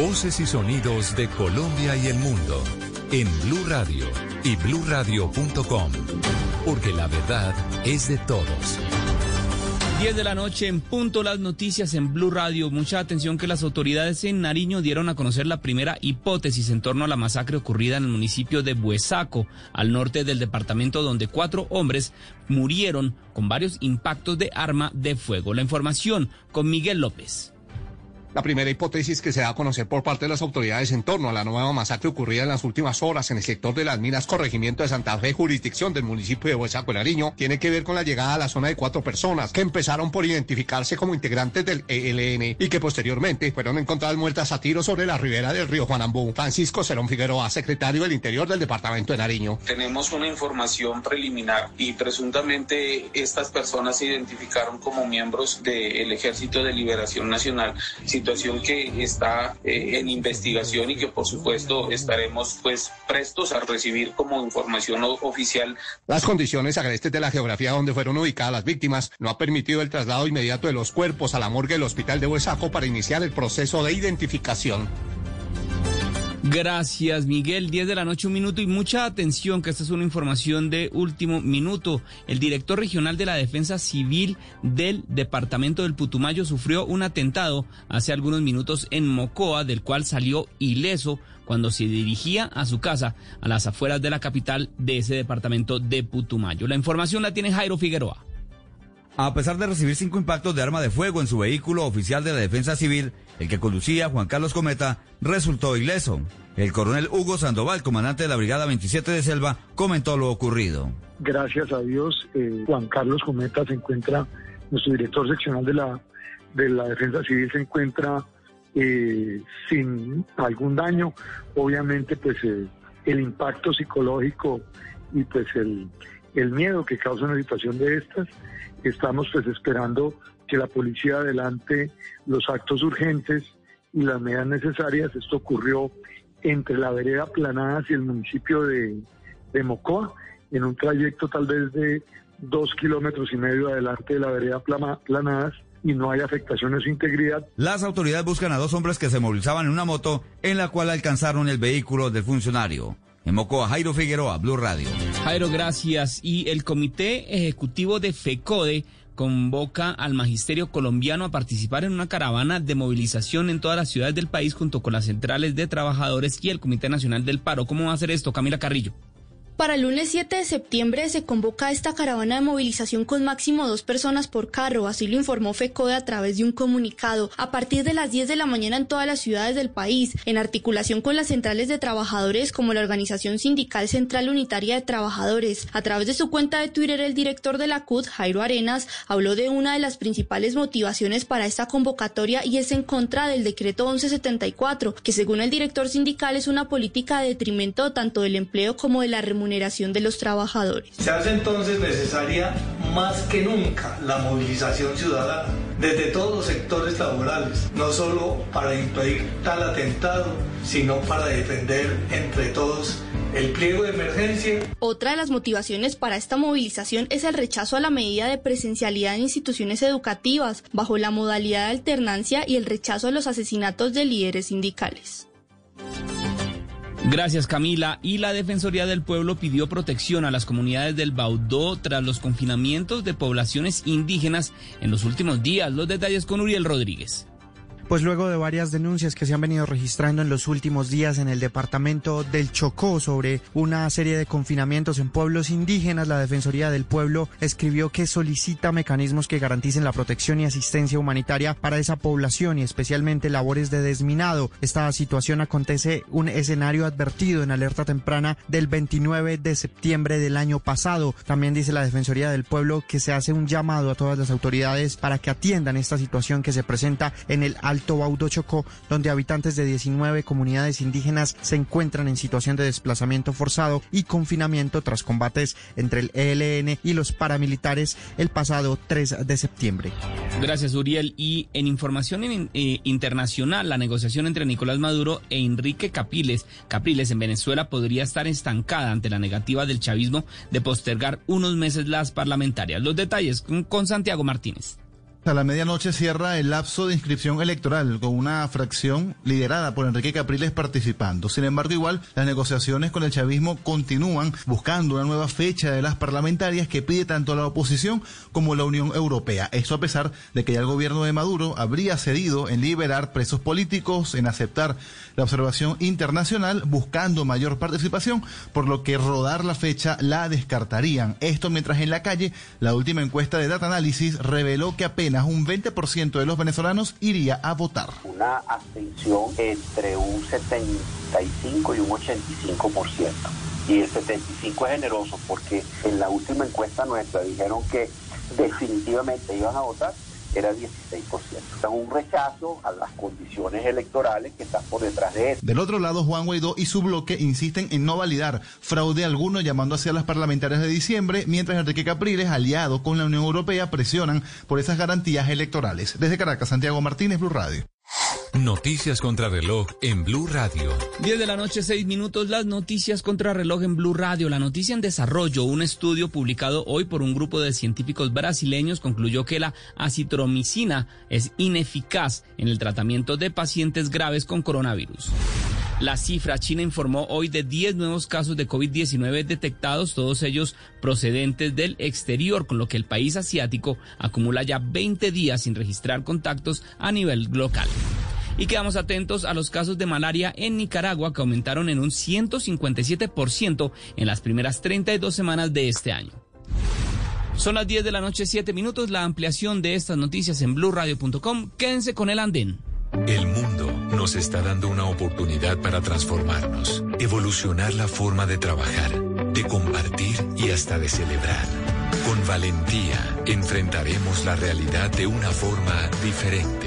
Voces y sonidos de Colombia y el mundo en Blue Radio y bluradio.com, porque la verdad es de todos. 10 de la noche en punto las noticias en Blue Radio. Mucha atención que las autoridades en Nariño dieron a conocer la primera hipótesis en torno a la masacre ocurrida en el municipio de Buesaco, al norte del departamento donde cuatro hombres murieron con varios impactos de arma de fuego. La información con Miguel López. La primera hipótesis que se da a conocer por parte de las autoridades en torno a la nueva masacre ocurrida en las últimas horas en el sector de las minas corregimiento de Santa Fe, jurisdicción del municipio de Huesaco Nariño, tiene que ver con la llegada a la zona de cuatro personas que empezaron por identificarse como integrantes del ELN y que posteriormente fueron encontradas muertas a tiro sobre la ribera del río Juanambú. Francisco Cerón Figueroa, secretario del Interior del departamento de Nariño. Tenemos una información preliminar y presuntamente estas personas se identificaron como miembros del Ejército de Liberación Nacional situación que está eh, en investigación y que por supuesto estaremos pues prestos a recibir como información oficial. Las condiciones agrestes de la geografía donde fueron ubicadas las víctimas no ha permitido el traslado inmediato de los cuerpos a la morgue del hospital de Huesaco para iniciar el proceso de identificación. Gracias, Miguel. 10 de la noche, un minuto y mucha atención, que esta es una información de último minuto. El director regional de la Defensa Civil del departamento del Putumayo sufrió un atentado hace algunos minutos en Mocoa, del cual salió ileso cuando se dirigía a su casa a las afueras de la capital de ese departamento de Putumayo. La información la tiene Jairo Figueroa. A pesar de recibir cinco impactos de arma de fuego en su vehículo oficial de la Defensa Civil, el que conducía, Juan Carlos Cometa, resultó ileso. El coronel Hugo Sandoval, comandante de la Brigada 27 de Selva, comentó lo ocurrido. Gracias a Dios, eh, Juan Carlos Cometa se encuentra, nuestro director seccional de la, de la Defensa Civil se encuentra eh, sin algún daño. Obviamente, pues eh, el impacto psicológico y pues el, el miedo que causa una situación de estas Estamos pues esperando que la policía adelante los actos urgentes y las medidas necesarias. Esto ocurrió entre la vereda Planadas y el municipio de, de Mocoa, en un trayecto tal vez de dos kilómetros y medio adelante de la vereda Planadas y no hay afectación a su integridad. Las autoridades buscan a dos hombres que se movilizaban en una moto en la cual alcanzaron el vehículo del funcionario. En Mocoa, Jairo Figueroa, Blue Radio. Jairo, gracias. Y el Comité Ejecutivo de FECODE convoca al magisterio colombiano a participar en una caravana de movilización en todas las ciudades del país junto con las centrales de trabajadores y el Comité Nacional del Paro. ¿Cómo va a hacer esto, Camila Carrillo? Para el lunes 7 de septiembre se convoca esta caravana de movilización con máximo dos personas por carro, así lo informó FECODE a través de un comunicado, a partir de las 10 de la mañana en todas las ciudades del país, en articulación con las centrales de trabajadores como la Organización Sindical Central Unitaria de Trabajadores. A través de su cuenta de Twitter, el director de la CUT, Jairo Arenas, habló de una de las principales motivaciones para esta convocatoria y es en contra del decreto 1174, que según el director sindical es una política de detrimento tanto del empleo como de la remuneración de los trabajadores. Se hace entonces necesaria más que nunca la movilización ciudadana desde todos los sectores laborales, no solo para impedir tal atentado, sino para defender entre todos el pliego de emergencia. Otra de las motivaciones para esta movilización es el rechazo a la medida de presencialidad en instituciones educativas bajo la modalidad de alternancia y el rechazo a los asesinatos de líderes sindicales. Gracias Camila. Y la Defensoría del Pueblo pidió protección a las comunidades del Baudó tras los confinamientos de poblaciones indígenas en los últimos días. Los detalles con Uriel Rodríguez. Pues luego de varias denuncias que se han venido registrando en los últimos días en el departamento del Chocó sobre una serie de confinamientos en pueblos indígenas, la Defensoría del Pueblo escribió que solicita mecanismos que garanticen la protección y asistencia humanitaria para esa población y especialmente labores de desminado. Esta situación acontece un escenario advertido en alerta temprana del 29 de septiembre del año pasado. También dice la Defensoría del Pueblo que se hace un llamado a todas las autoridades para que atiendan esta situación que se presenta en el alto Alto Chocó, donde habitantes de 19 comunidades indígenas se encuentran en situación de desplazamiento forzado y confinamiento tras combates entre el ELN y los paramilitares el pasado 3 de septiembre. Gracias, Uriel. Y en información eh, internacional, la negociación entre Nicolás Maduro e Enrique Capriles, Capriles en Venezuela podría estar estancada ante la negativa del chavismo de postergar unos meses las parlamentarias. Los detalles con Santiago Martínez. A la medianoche cierra el lapso de inscripción electoral con una fracción liderada por Enrique Capriles participando. Sin embargo, igual las negociaciones con el chavismo continúan buscando una nueva fecha de las parlamentarias que pide tanto la oposición como la Unión Europea. Esto a pesar de que ya el gobierno de Maduro habría cedido en liberar presos políticos, en aceptar la observación internacional, buscando mayor participación, por lo que rodar la fecha la descartarían. Esto mientras en la calle la última encuesta de Data Analysis reveló que apenas un 20% de los venezolanos iría a votar. Una abstención entre un 75 y un 85%. Y el 75 es generoso porque en la última encuesta nuestra dijeron que definitivamente iban a votar era 16%. Es un rechazo a las condiciones electorales que están por detrás de eso. Del otro lado, Juan Guaidó y su bloque insisten en no validar fraude alguno llamando hacia las parlamentarias de diciembre, mientras Enrique Capriles, aliado con la Unión Europea, presionan por esas garantías electorales. Desde Caracas, Santiago Martínez, Blue Radio. Noticias contra reloj en Blue Radio. 10 de la noche, 6 minutos. Las noticias contra reloj en Blue Radio. La noticia en desarrollo. Un estudio publicado hoy por un grupo de científicos brasileños concluyó que la acitromicina es ineficaz en el tratamiento de pacientes graves con coronavirus. La cifra China informó hoy de 10 nuevos casos de COVID-19 detectados, todos ellos procedentes del exterior, con lo que el país asiático acumula ya 20 días sin registrar contactos a nivel local. Y quedamos atentos a los casos de malaria en Nicaragua que aumentaron en un 157% en las primeras 32 semanas de este año. Son las 10 de la noche, 7 minutos. La ampliación de estas noticias en blurradio.com. Quédense con el andén. El mundo nos está dando una oportunidad para transformarnos, evolucionar la forma de trabajar, de compartir y hasta de celebrar. Con valentía enfrentaremos la realidad de una forma diferente,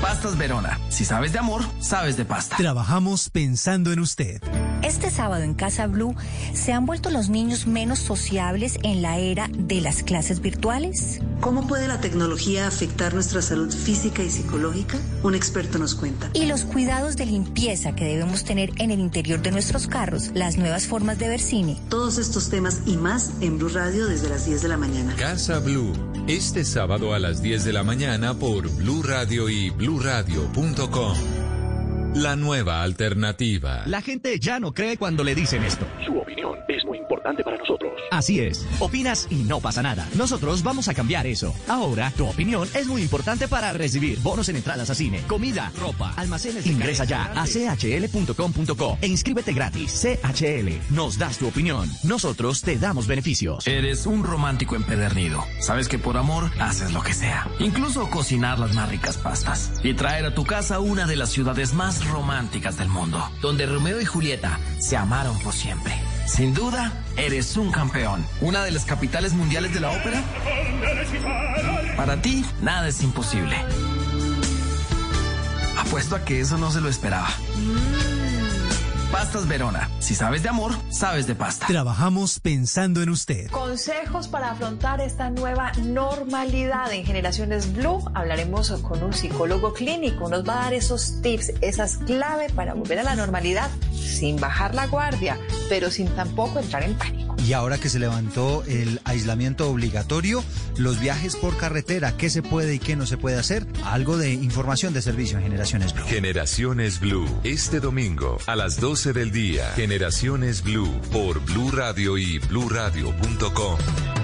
Pastas Verona. Si sabes de amor, sabes de pasta. Trabajamos pensando en usted. Este sábado en Casa Blue, ¿se han vuelto los niños menos sociables en la era de las clases virtuales? ¿Cómo puede la tecnología afectar nuestra salud física y psicológica? Un experto nos cuenta. Y los cuidados de limpieza que debemos tener en el interior de nuestros carros, las nuevas formas de ver cine. Todos estos temas y más en Blue Radio desde las 10 de la mañana. Casa Blue, este sábado a las 10 de la mañana por Blue Radio y bluradio.com. La nueva alternativa. La gente ya no cree cuando le dicen esto. Su opinión es muy importante para nosotros. Así es. Opinas y no pasa nada. Nosotros vamos a cambiar eso. Ahora, tu opinión es muy importante para recibir bonos en entradas a cine, comida, ropa, almacenes. Ingresa ya a chl.com.co e inscríbete gratis. CHL. Nos das tu opinión. Nosotros te damos beneficios. Eres un romántico empedernido. Sabes que por amor haces lo que sea. Incluso cocinar las más ricas pastas. Y traer a tu casa una de las ciudades más románticas del mundo, donde Romeo y Julieta se amaron por siempre. Sin duda, eres un campeón. Una de las capitales mundiales de la ópera. Para ti, nada es imposible. Apuesto a que eso no se lo esperaba. Pastas Verona. Si sabes de amor, sabes de pasta. Trabajamos pensando en usted. Consejos para afrontar esta nueva normalidad en Generaciones Blue. Hablaremos con un psicólogo clínico. Nos va a dar esos tips, esas claves para volver a la normalidad sin bajar la guardia, pero sin tampoco entrar en pánico. Y ahora que se levantó el aislamiento obligatorio, los viajes por carretera, qué se puede y qué no se puede hacer, algo de información de servicio en Generaciones Blue. Generaciones Blue, este domingo a las 12 del día. Generaciones Blue por Blue Radio y bluradio.com.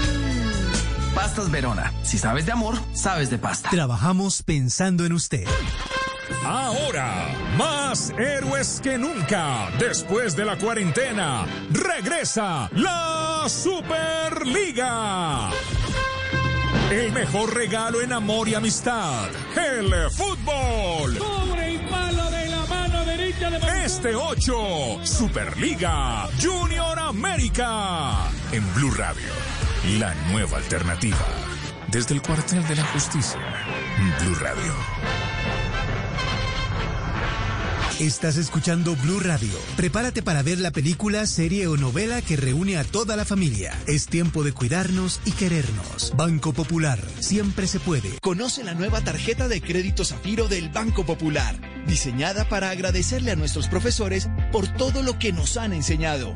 Pastas Verona. Si sabes de amor, sabes de pasta. Trabajamos pensando en usted. Ahora, más héroes que nunca. Después de la cuarentena, regresa la Superliga. El mejor regalo en amor y amistad. El fútbol. Sobre el palo de la mano derecha de Este 8, Superliga Junior América. En Blue Radio, la nueva alternativa. Desde el cuartel de la justicia. Blue Radio. Estás escuchando Blue Radio. Prepárate para ver la película, serie o novela que reúne a toda la familia. Es tiempo de cuidarnos y querernos. Banco Popular. Siempre se puede. Conoce la nueva tarjeta de crédito Zafiro del Banco Popular, diseñada para agradecerle a nuestros profesores por todo lo que nos han enseñado.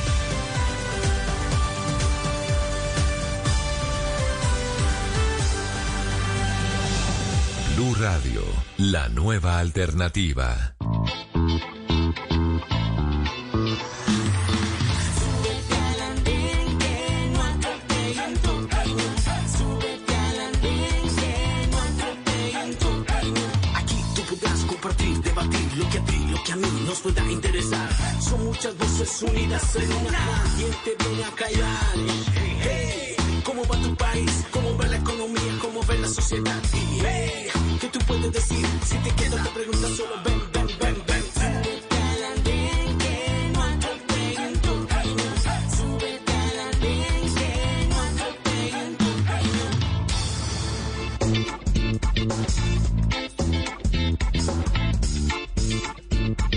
Radio, la nueva alternativa. Aquí tú podrás compartir, debatir lo que a mí nos pueda interesar. Son muchas voces unidas en una. ¿Quién te viene a callar? Hey, ¿cómo va tu país? ¿Cómo va la economía? ¿Cómo va la sociedad? Hey, ¿qué tú puedes decir? Si te quedas te preguntas solo ven, ven, ven, ven.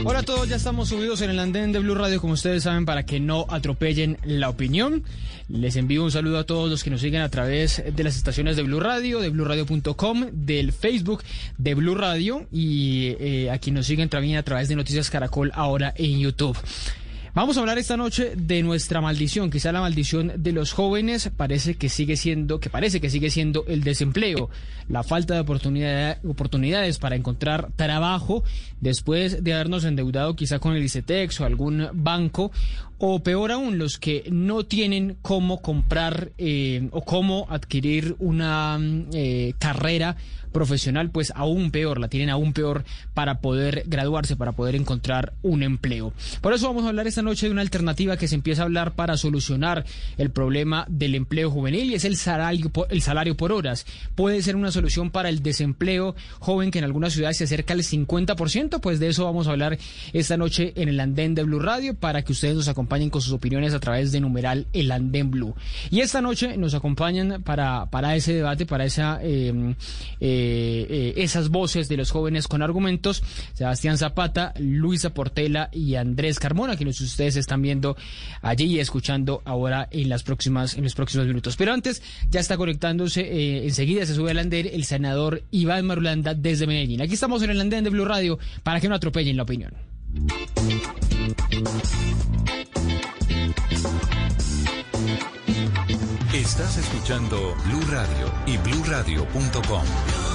Hola a todos, ya estamos subidos en el andén de Blue Radio, como ustedes saben, para que no atropellen la opinión. Les envío un saludo a todos los que nos siguen a través de las estaciones de Blue Radio, de bluradio.com, del Facebook de Blue Radio y eh, a quienes nos siguen también a través de Noticias Caracol ahora en YouTube. Vamos a hablar esta noche de nuestra maldición, quizá la maldición de los jóvenes. Parece que sigue siendo, que parece que sigue siendo el desempleo, la falta de oportunidad- oportunidades para encontrar trabajo después de habernos endeudado quizá con el ICETEX o algún banco, o peor aún, los que no tienen cómo comprar eh, o cómo adquirir una mm, eh, carrera profesional, pues aún peor, la tienen aún peor para poder graduarse, para poder encontrar un empleo. Por eso vamos a hablar esta noche de una alternativa que se empieza a hablar para solucionar el problema del empleo juvenil y es el salario, el salario por horas. Puede ser una solución para el desempleo joven que en algunas ciudades se acerca al 50%, pues de eso vamos a hablar esta noche en el andén de Blue Radio para que ustedes nos acompañen con sus opiniones a través de numeral el andén Blue. Y esta noche nos acompañan para, para ese debate, para esa... eh, eh, de esas voces de los jóvenes con argumentos, Sebastián Zapata, Luisa Portela y Andrés Carmona, quienes ustedes están viendo allí y escuchando ahora en las próximas en los próximos minutos. Pero antes ya está conectándose, enseguida se sube al andén el senador Iván Marulanda desde Medellín. Aquí estamos en el andén de Blue Radio para que no atropellen la opinión. Estás escuchando Blue Radio y bluradio.com.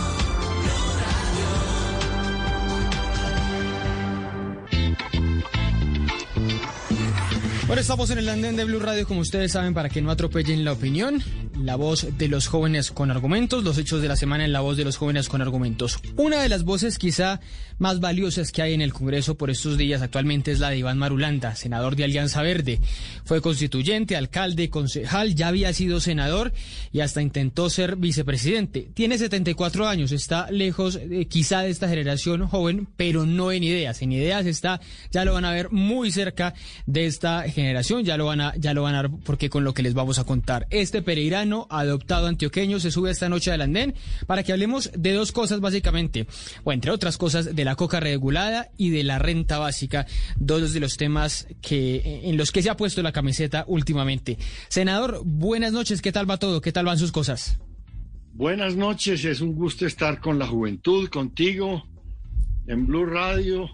Bueno, estamos en el andén de Blue Radio, como ustedes saben, para que no atropellen la opinión. La voz de los jóvenes con argumentos, los hechos de la semana en la voz de los jóvenes con argumentos. Una de las voces quizá más valiosas que hay en el Congreso por estos días actualmente es la de Iván Marulanda, senador de Alianza Verde. Fue constituyente, alcalde, concejal, ya había sido senador y hasta intentó ser vicepresidente. Tiene 74 años, está lejos eh, quizá de esta generación joven, pero no en ideas. En ideas está, ya lo van a ver muy cerca de esta generación, ya lo van a, ya lo van a ver porque con lo que les vamos a contar. Este adoptado antioqueño se sube esta noche al andén para que hablemos de dos cosas básicamente, o entre otras cosas, de la coca regulada y de la renta básica, dos de los temas que en los que se ha puesto la camiseta últimamente. Senador, buenas noches, ¿qué tal va todo? ¿Qué tal van sus cosas? Buenas noches, es un gusto estar con la juventud, contigo, en Blue Radio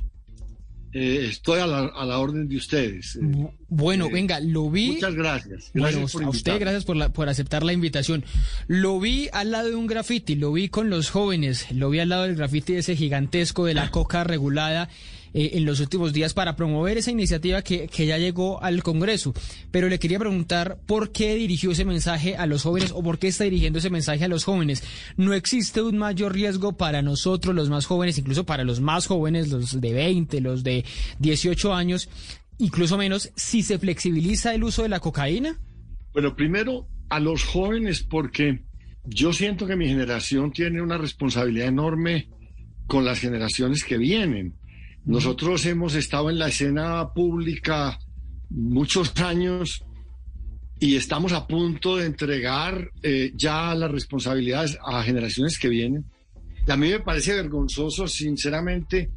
eh, estoy a la, a la, orden de ustedes. Eh, bueno, eh, venga, lo vi. Muchas gracias. gracias bueno, a usted gracias por, la, por aceptar la invitación. Lo vi al lado de un graffiti, lo vi con los jóvenes, lo vi al lado del graffiti ese gigantesco de la coca regulada eh, en los últimos días para promover esa iniciativa que, que ya llegó al Congreso. Pero le quería preguntar por qué dirigió ese mensaje a los jóvenes o por qué está dirigiendo ese mensaje a los jóvenes. ¿No existe un mayor riesgo para nosotros, los más jóvenes, incluso para los más jóvenes, los de 20, los de 18 años, incluso menos, si se flexibiliza el uso de la cocaína? Bueno, primero a los jóvenes porque yo siento que mi generación tiene una responsabilidad enorme con las generaciones que vienen. Nosotros hemos estado en la escena pública muchos años y estamos a punto de entregar eh, ya las responsabilidades a generaciones que vienen. Y a mí me parece vergonzoso, sinceramente,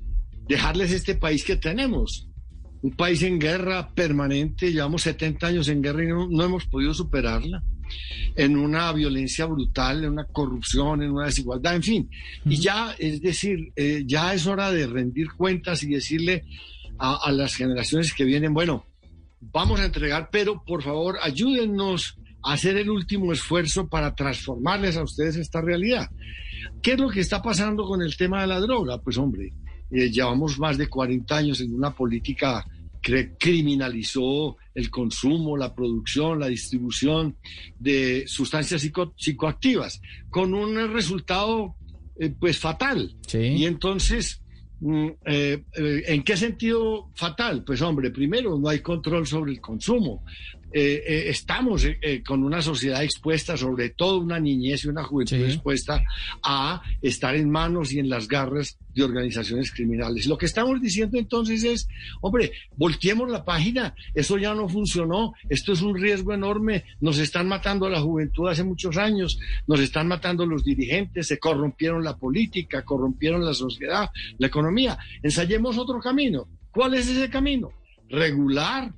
dejarles este país que tenemos. Un país en guerra permanente, llevamos 70 años en guerra y no hemos podido superarla en una violencia brutal, en una corrupción, en una desigualdad, en fin. Y ya, es decir, eh, ya es hora de rendir cuentas y decirle a, las generaciones que vienen, bueno, vamos a entregar, pero por favor ayúdennos a hacer el último esfuerzo para transformarles a ustedes esta realidad. ¿Qué es lo que está pasando con el tema de la droga? Pues hombre, eh, llevamos más de 40 años en una política criminalizó el consumo, la producción, la distribución de sustancias psicoactivas, con un resultado eh, pues fatal. Y entonces, mm, eh, eh, ¿en qué sentido fatal? Pues hombre, primero no hay control sobre el consumo. Eh, eh, estamos eh, con una sociedad expuesta, sobre todo una niñez y una juventud expuesta a estar en manos y en las garras de organizaciones criminales. Lo que estamos diciendo entonces es, hombre, volteemos la página, eso ya no funcionó, esto es un riesgo enorme, nos están matando a la juventud hace muchos años, nos están matando los dirigentes, se corrompieron la política, corrompieron la sociedad, la economía. Ensayemos otro camino. ¿Cuál es ese camino? Regular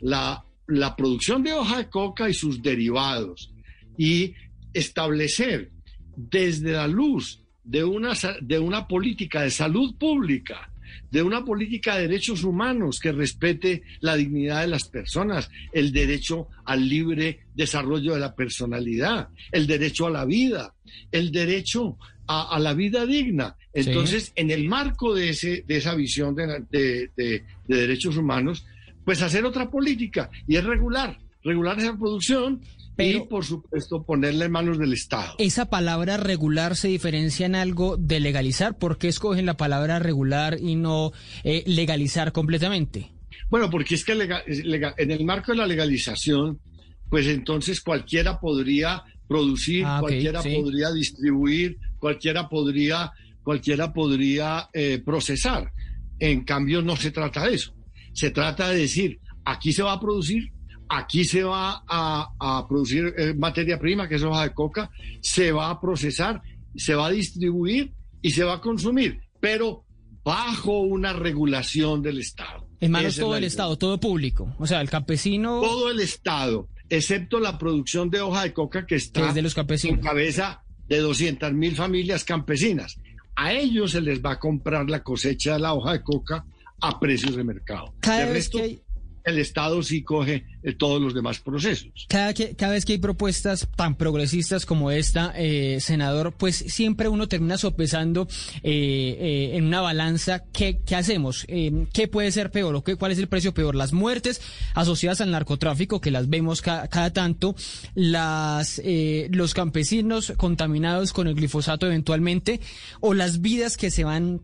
la la producción de hoja de coca y sus derivados y establecer desde la luz de una, de una política de salud pública, de una política de derechos humanos que respete la dignidad de las personas, el derecho al libre desarrollo de la personalidad, el derecho a la vida, el derecho a, la vida digna. Entonces, en el marco de, ese, de esa visión de, de derechos humanos, pues hacer otra política y es regular, regular esa producción y por supuesto ponerle en manos del Estado. ¿Esa palabra regular se diferencia en algo de legalizar? ¿Por qué escogen la palabra regular y no eh, legalizar completamente? Bueno, porque es que en el marco de la legalización, pues entonces cualquiera podría producir, ah, cualquiera podría distribuir, cualquiera podría, cualquiera podría eh, procesar. En cambio, no se trata de eso. Se trata de decir, aquí se va a producir, aquí se va a, producir eh, materia prima, que es hoja de coca, se va a procesar se va a distribuir y se va a consumir, pero bajo una regulación del Estado. En manos Esa todo el idea. Estado, todo público. O sea, el campesino Todo el Estado, excepto la producción de hoja de coca que que está es de los campesinos. en cabeza de 200 mil familias campesinas. A ellos se les va a comprar la cosecha de la hoja de coca a precios de mercado. Cada de vez resto, que hay- el Estado sí coge eh, todos los demás procesos. Cada, que, cada vez que hay propuestas tan progresistas como esta, eh, senador, pues siempre uno termina sopesando eh, eh, en una balanza qué, qué hacemos, Eh, qué puede ser peor o qué, cuál es el precio peor, las muertes asociadas al narcotráfico que las vemos ca- cada tanto, las eh, los campesinos contaminados con el glifosato eventualmente o las vidas que se van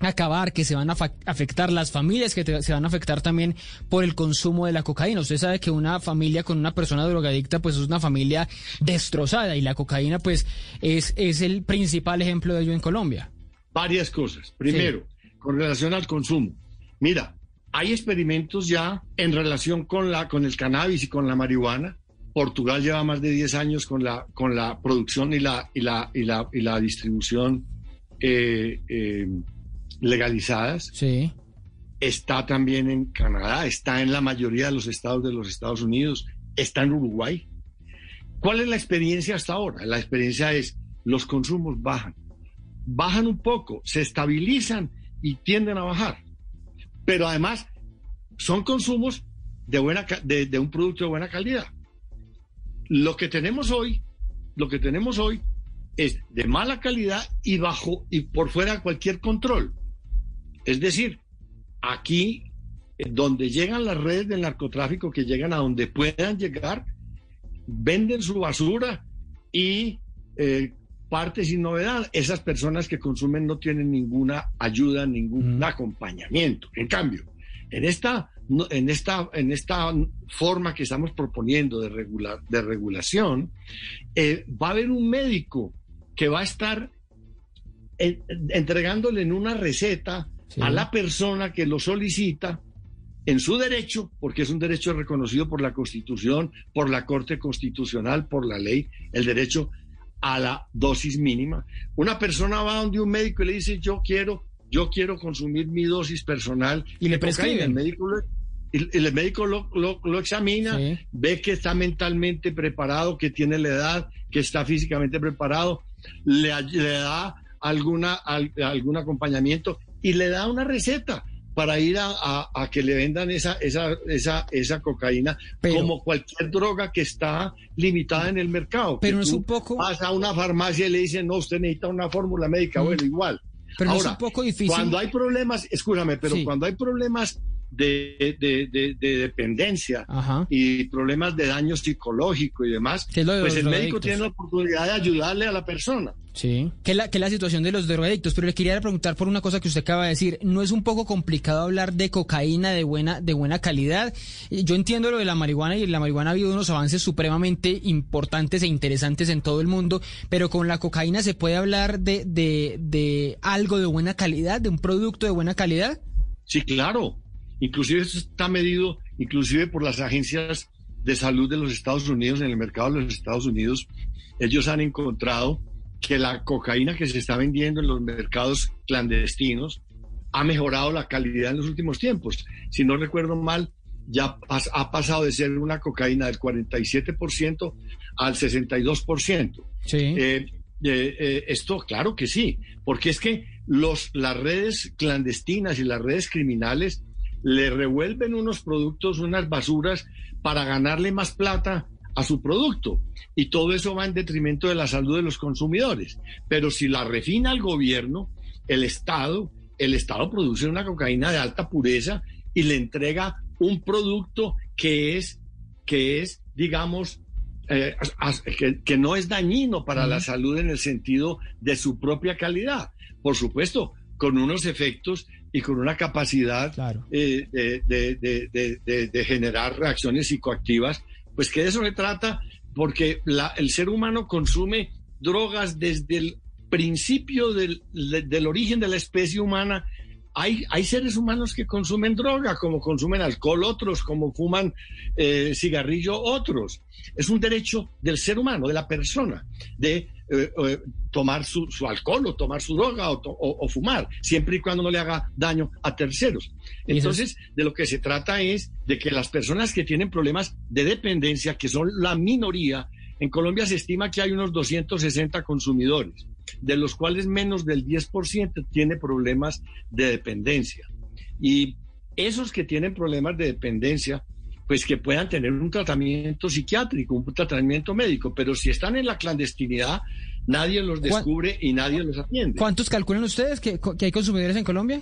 acabar, que se van a afectar las familias, que te- se van a afectar también por el consumo de la cocaína. Usted sabe que una familia con una persona drogadicta pues es una familia destrozada y la cocaína pues es, es el principal ejemplo de ello en Colombia. Varias cosas. Primero, con relación al consumo. Mira, hay experimentos ya en relación con, la, con el cannabis y con la marihuana. Portugal lleva más de 10 años con la, con la producción y la, y la, y la, y la distribución eh, eh, legalizadas. Sí. Está también en Canadá, está en la mayoría de los estados de los Estados Unidos, está en Uruguay. ¿Cuál es la experiencia hasta ahora? La experiencia es los consumos bajan, bajan un poco, se estabilizan y tienden a bajar. Pero además son consumos de, buena, de, de un producto de buena calidad. Lo que tenemos hoy, lo que tenemos hoy es de mala calidad y bajo y por fuera de cualquier control. Es decir, aquí donde llegan las redes del narcotráfico, que llegan a donde puedan llegar, venden su basura y eh, parte sin novedad. Esas personas que consumen no tienen ninguna ayuda, ningún acompañamiento. En cambio, en esta, en esta, en esta forma que estamos proponiendo de, regular, de regulación, eh, va a haber un médico que va a estar en- entregándole en una receta a la persona que lo solicita en su derecho, porque es un derecho reconocido por la Constitución, por la Corte Constitucional, por la ley, el derecho a la dosis mínima. Una persona va donde un médico y le dice, yo quiero, yo quiero consumir mi dosis personal. Y le de cocaína". prescriben. El médico lo, y el médico lo, lo- lo examina, ve que está mentalmente preparado, que tiene la edad, que está físicamente preparado, le, le da alguna, al- algún acompañamiento y le da una receta para ir a, a- a que le vendan esa, esa, esa, esa cocaína como cualquier droga que está limitada en el mercado. Pero Que es un poco- Vas a una farmacia y le dicen, no, usted necesita una fórmula médica. Bueno, igual. Pero no es un poco difícil- Cuando hay problemas, escúchame, pero Sí. cuando hay problemas de, de- de- de dependencia y problemas de daño psicológico y demás, es lo de pues los el médico tiene la oportunidad de ayudarle a la persona. Sí, que es la, que la situación de los drogadictos, pero le quería preguntar por una cosa que usted acaba de decir. ¿No es un poco complicado hablar de cocaína de buena, de buena calidad? Yo entiendo lo de la marihuana y en la marihuana ha habido unos avances supremamente importantes e interesantes en todo el mundo, pero con la cocaína se puede hablar de, de, de algo de buena calidad, de un producto de buena calidad. Sí, claro. Inclusive eso está medido, inclusive por las agencias de salud de los Estados Unidos, en el mercado de los Estados Unidos, ellos han encontrado que la cocaína que se está vendiendo en los mercados clandestinos ha mejorado la calidad en los últimos tiempos. Si no recuerdo mal, ya ha pasado de ser una cocaína del 47% al 62%. Sí. Eh, eh, eh, esto, claro que sí, porque es que los, las redes clandestinas y las redes criminales le revuelven unos productos, unas basuras, para ganarle más plata a su producto. Y todo eso va en detrimento de la salud de los consumidores. Pero si la refina el gobierno, el Estado, el Estado produce una cocaína de alta pureza y le entrega un producto que es, que es digamos, eh, que no es dañino para la salud en el sentido de su propia calidad. Por supuesto, con unos efectos y con una capacidad eh, de, de- de- generar reacciones psicoactivas, pues que de eso se trata, porque la- el ser humano consume drogas desde el principio del, de- del origen de la especie humana hay, hay seres humanos que consumen droga, como consumen alcohol otros, como fuman eh, cigarrillo otros. Es un derecho del ser humano, de la persona, de eh, eh, tomar su, alcohol o tomar su droga o, fumar, siempre y cuando no le haga daño a terceros. Entonces, de lo que se trata es de que las personas que tienen problemas de dependencia, que son la minoría, en Colombia se estima que hay unos 260 consumidores, de los cuales menos del 10% tiene problemas de dependencia. Y esos que tienen problemas de dependencia, pues que puedan tener un tratamiento psiquiátrico, un tratamiento médico, pero si están en la clandestinidad, nadie los descubre y nadie los atiende. ¿Cuántos calculan ustedes que, hay consumidores en Colombia?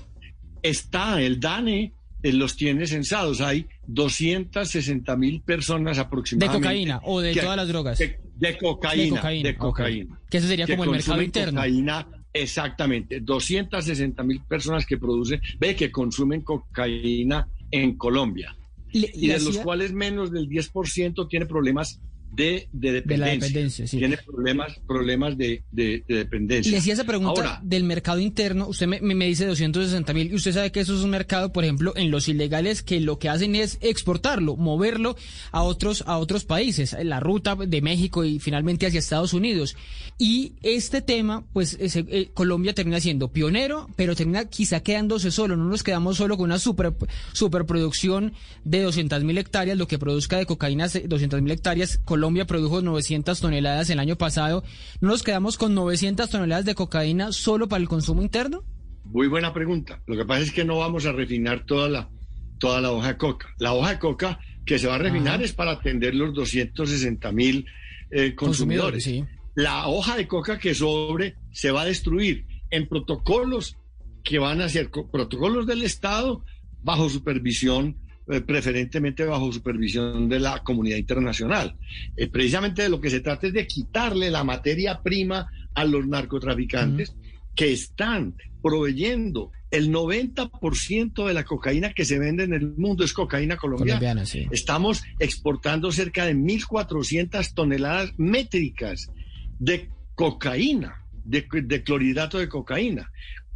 Está el DANE, los tiene censados. Hay 260 mil personas aproximadamente. ¿De cocaína o de todas las drogas? De, cocaína. De cocaína. Que ese sería como el mercado interno. Cocaína, exactamente. 260 mil personas que producen, ve que consumen cocaína en Colombia y de los cuales menos del 10% tiene problemas de, dependencia. Tiene problemas, problemas de, dependencia. Le hacía esa pregunta del mercado interno. Usted me, me dice 260 mil y usted sabe que eso es un mercado, por ejemplo, en los ilegales que lo que hacen es exportarlo, moverlo a otros, a otros países, la ruta de México y finalmente hacia Estados Unidos. Y este tema, pues eh, Colombia termina siendo pionero, pero termina quizá quedándose solo. No nos quedamos solo con una super, superproducción de 200 mil hectáreas, lo que produzca de cocaína 200 mil hectáreas. Colombia produjo 900 toneladas el año pasado. ¿No nos quedamos con 900 toneladas de cocaína solo para el consumo interno? Muy buena pregunta. Lo que pasa es que no vamos a refinar toda la, toda la hoja de coca. La hoja de coca que se va a refinar es para atender los 260 mil eh, consumidores. La hoja de coca que sobre se va a destruir en protocolos que van a ser protocolos del Estado bajo supervisión preferentemente bajo supervisión de la comunidad internacional. Eh, precisamente de lo que se trata es de quitarle la materia prima a los narcotraficantes que están proveyendo el 90% de la cocaína que se vende en el mundo es cocaína colombiana. Estamos exportando cerca de 1.400 toneladas métricas de cocaína, de, de clorhidrato de cocaína.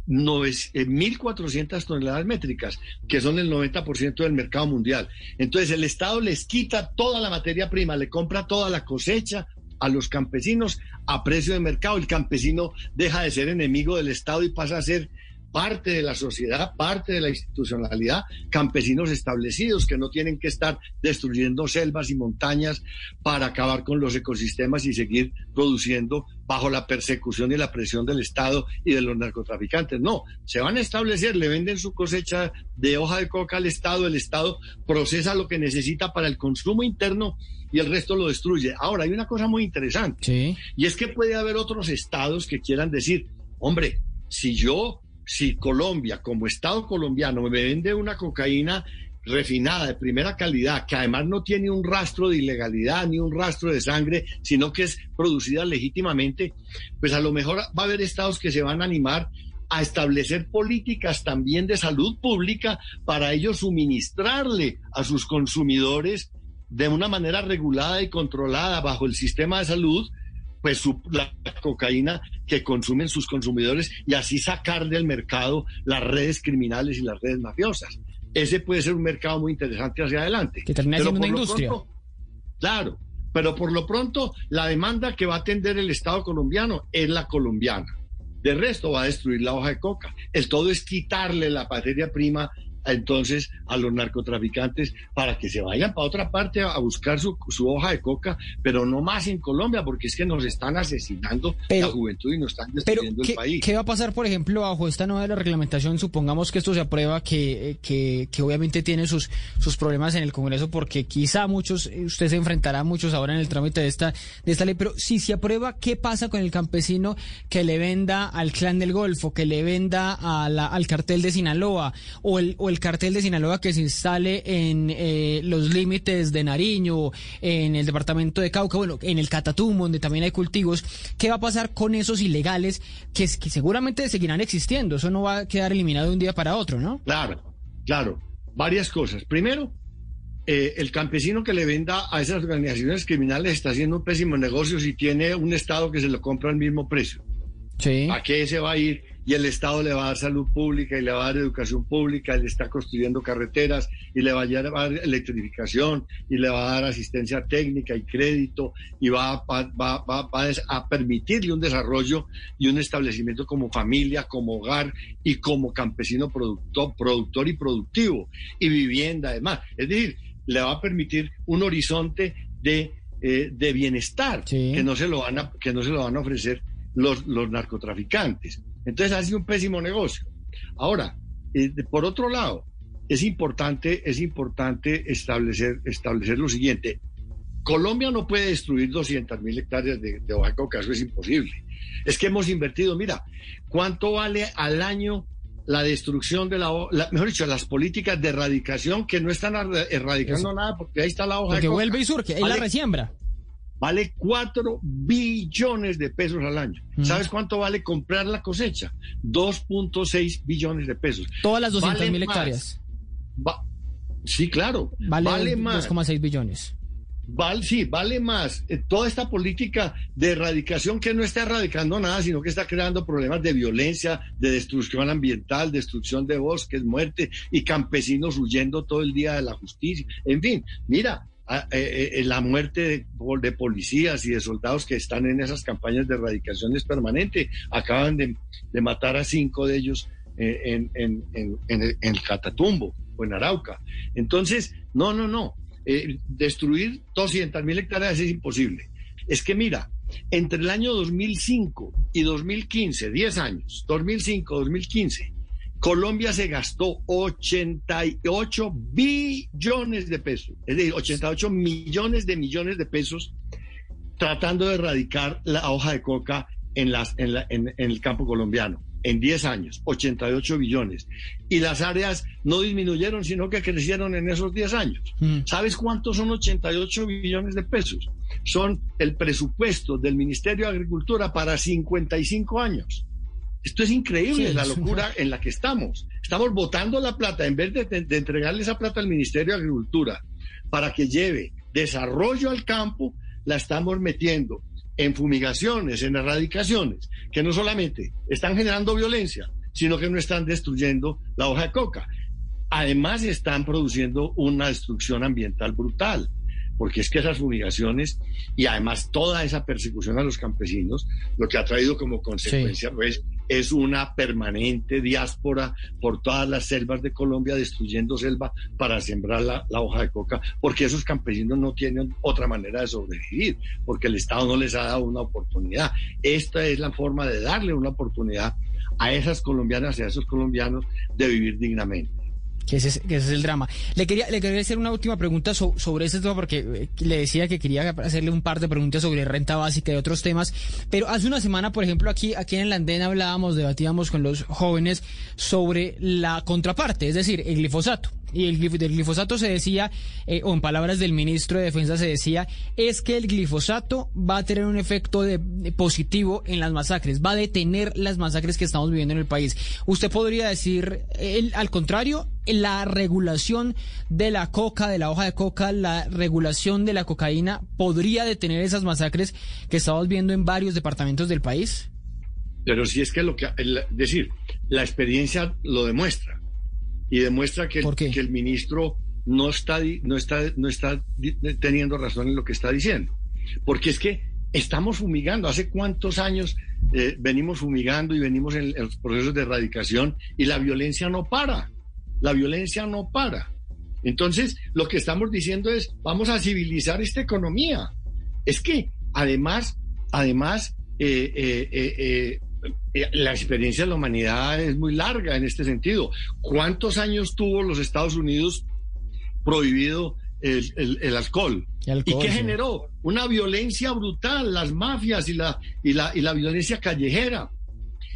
1.400 eh, toneladas métricas, que son el 90% del mercado mundial. Entonces el Estado les quita toda la materia prima, le compra toda la cosecha a los campesinos a precio de mercado. El campesino deja de ser enemigo del Estado y pasa a ser parte de la sociedad, parte de la institucionalidad, campesinos establecidos que no tienen que estar destruyendo selvas y montañas para acabar con los ecosistemas y seguir produciendo bajo la persecución y la presión del Estado y de los narcotraficantes. No, se van a establecer, le venden su cosecha de hoja de coca al Estado, el Estado procesa lo que necesita para el consumo interno y el resto lo destruye. Ahora, hay una cosa muy interesante, y es que puede haber otros estados que quieran decir, hombre, si yo si Colombia, como Estado colombiano, me vende una cocaína refinada de primera calidad, que además no tiene un rastro de ilegalidad ni un rastro de sangre, sino que es producida legítimamente, pues a lo mejor va a haber estados que se van a animar a establecer políticas también de salud pública para ellos suministrarle a sus consumidores de una manera regulada y controlada bajo el sistema de salud pues la cocaína que consumen sus consumidores y así sacar del mercado las redes criminales y las redes mafiosas. Ese puede ser un mercado muy interesante hacia adelante. Que termina siendo una industria. claro, pero por lo pronto la demanda que va a atender el Estado colombiano es la colombiana. De resto va a destruir la hoja de coca. El todo es quitarle la materia prima entonces a los narcotraficantes para que se vayan para otra parte a, buscar su, hoja de coca, pero no más en Colombia, porque es que nos están asesinando la juventud y nos están destruyendo el país. ¿Qué va a pasar, por ejemplo, bajo esta nueva reglamentación? Supongamos que esto se aprueba, que, que, que obviamente tiene sus, sus problemas en el Congreso, porque quizá muchos, usted se enfrentará a muchos ahora en el trámite de esta, de esta ley, pero si se aprueba, ¿qué pasa con el campesino que le venda al clan del Golfo, que le venda a al cartel de Sinaloa o el el cartel de Sinaloa que se instale en eh, los límites de Nariño, en el departamento de Cauca, bueno, en el Catatumbo, donde también hay cultivos, ¿qué va a pasar con esos ilegales que, que seguramente seguirán existiendo? Eso no va a quedar eliminado de un día para otro, ¿no? Claro, claro. Varias cosas. Primero, eh, el campesino que le venda a esas organizaciones criminales está haciendo un pésimo negocio si tiene un Estado que se lo compra al mismo precio. Sí. ¿A qué se va a ir y el Estado le va a dar salud pública y le va a dar educación pública, y le está construyendo carreteras y le va a dar electrificación y le va a dar asistencia técnica y crédito y va, va, va, va a permitirle un desarrollo y un establecimiento como familia, como hogar y como campesino productor, productor y productivo y vivienda además. Es decir, le va a permitir un horizonte de, eh, de bienestar que, no se lo van a, que no se lo van a ofrecer los, los narcotraficantes. Entonces ha sido un pésimo negocio. Ahora, eh, por otro lado, es importante, es importante establecer, establecer lo siguiente. Colombia no puede destruir 200 mil hectáreas de, de hoja coca, eso es imposible. Es que hemos invertido, mira, ¿cuánto vale al año la destrucción de la, mejor dicho, las políticas de erradicación que no están erradicando nada porque ahí está la hoja. Porque vuelve y surge, es la resiembra. Vale 4 billones de pesos al año. Mm. ¿Sabes cuánto vale comprar la cosecha? 2.6 billones de pesos. Todas las 200 mil hectáreas. sí, claro. Vale, vale más. 2,6 billones vale, sí, vale más eh, toda esta política de erradicación que no está erradicando nada, sino que está creando problemas de violencia, de destrucción ambiental, destrucción de bosques, muerte y campesinos huyendo todo el día de la justicia. En fin, mira, eh, eh, la muerte de, policías y de soldados que están en esas campañas de erradicación es permanente. Acaban de, matar a cinco de ellos en, en, en, en el Catatumbo o en Arauca. Entonces, no, no, no. Eh, destruir 200 mil hectáreas es imposible. Es que mira, entre el año 2005 y 2015, 10 años, 2005-2015, Colombia se gastó 88 billones de pesos, es decir, 88 millones de millones de pesos tratando de erradicar la hoja de coca en, las, en, en el campo colombiano en 10 años, 88 billones. Y las áreas no disminuyeron, sino que crecieron en esos 10 años. Mm. ¿Sabes cuántos son 88 billones de pesos? Son el presupuesto del Ministerio de Agricultura para 55 años. Esto es increíble, la locura en la que estamos. Estamos botando la plata, en vez de, de entregarle esa plata al Ministerio de Agricultura para que lleve desarrollo al campo, la estamos metiendo en fumigaciones, en erradicaciones, que no solamente están generando violencia, sino que no están destruyendo la hoja de coca. Además están produciendo una destrucción ambiental brutal, porque es que esas fumigaciones y además toda esa persecución a los campesinos, lo que ha traído como consecuencia pues es una permanente diáspora por todas las selvas de Colombia, destruyendo selva para sembrar la, hoja de coca, porque esos campesinos no tienen otra manera de sobrevivir, porque el Estado no les ha dado una oportunidad. Esta es la forma de darle una oportunidad a esas colombianas y a esos colombianos de vivir dignamente. Que ese, es el drama. Le quería, le quería hacer una última pregunta sobre ese tema, porque eh, le decía que quería hacerle un par de preguntas sobre renta básica y otros temas. Pero hace una semana, por ejemplo, aquí, aquí en el andén hablábamos, debatíamos con los jóvenes sobre la contraparte, es decir, el glifosato y el del glifosato se decía, eh, o en palabras del ministro de Defensa se decía, es que el glifosato va a tener un efecto de, positivo en las masacres, va a detener las masacres que estamos viviendo en el país. ¿Usted podría decir, al contrario, la regulación de la coca, de la hoja de coca, la regulación de la cocaína, podría detener esas masacres que estamos viendo en varios departamentos del país? Pero si es que lo que, decir, la experiencia lo demuestra y demuestra que, que el ministro no está, no, está, no está teniendo razón en lo que está diciendo. Porque es que estamos fumigando. ¿Hace cuántos años eh, venimos fumigando y venimos en, los procesos de erradicación y la violencia no para? La violencia no para. Entonces, lo que estamos diciendo es, vamos a civilizar esta economía. Es que, además, además, eh, eh, eh, la experiencia de la humanidad es muy larga en este sentido. ¿Cuántos años tuvo los Estados Unidos prohibido el, alcohol? ¿Y qué generó? Una violencia brutal, las mafias y la, y, la, y la violencia callejera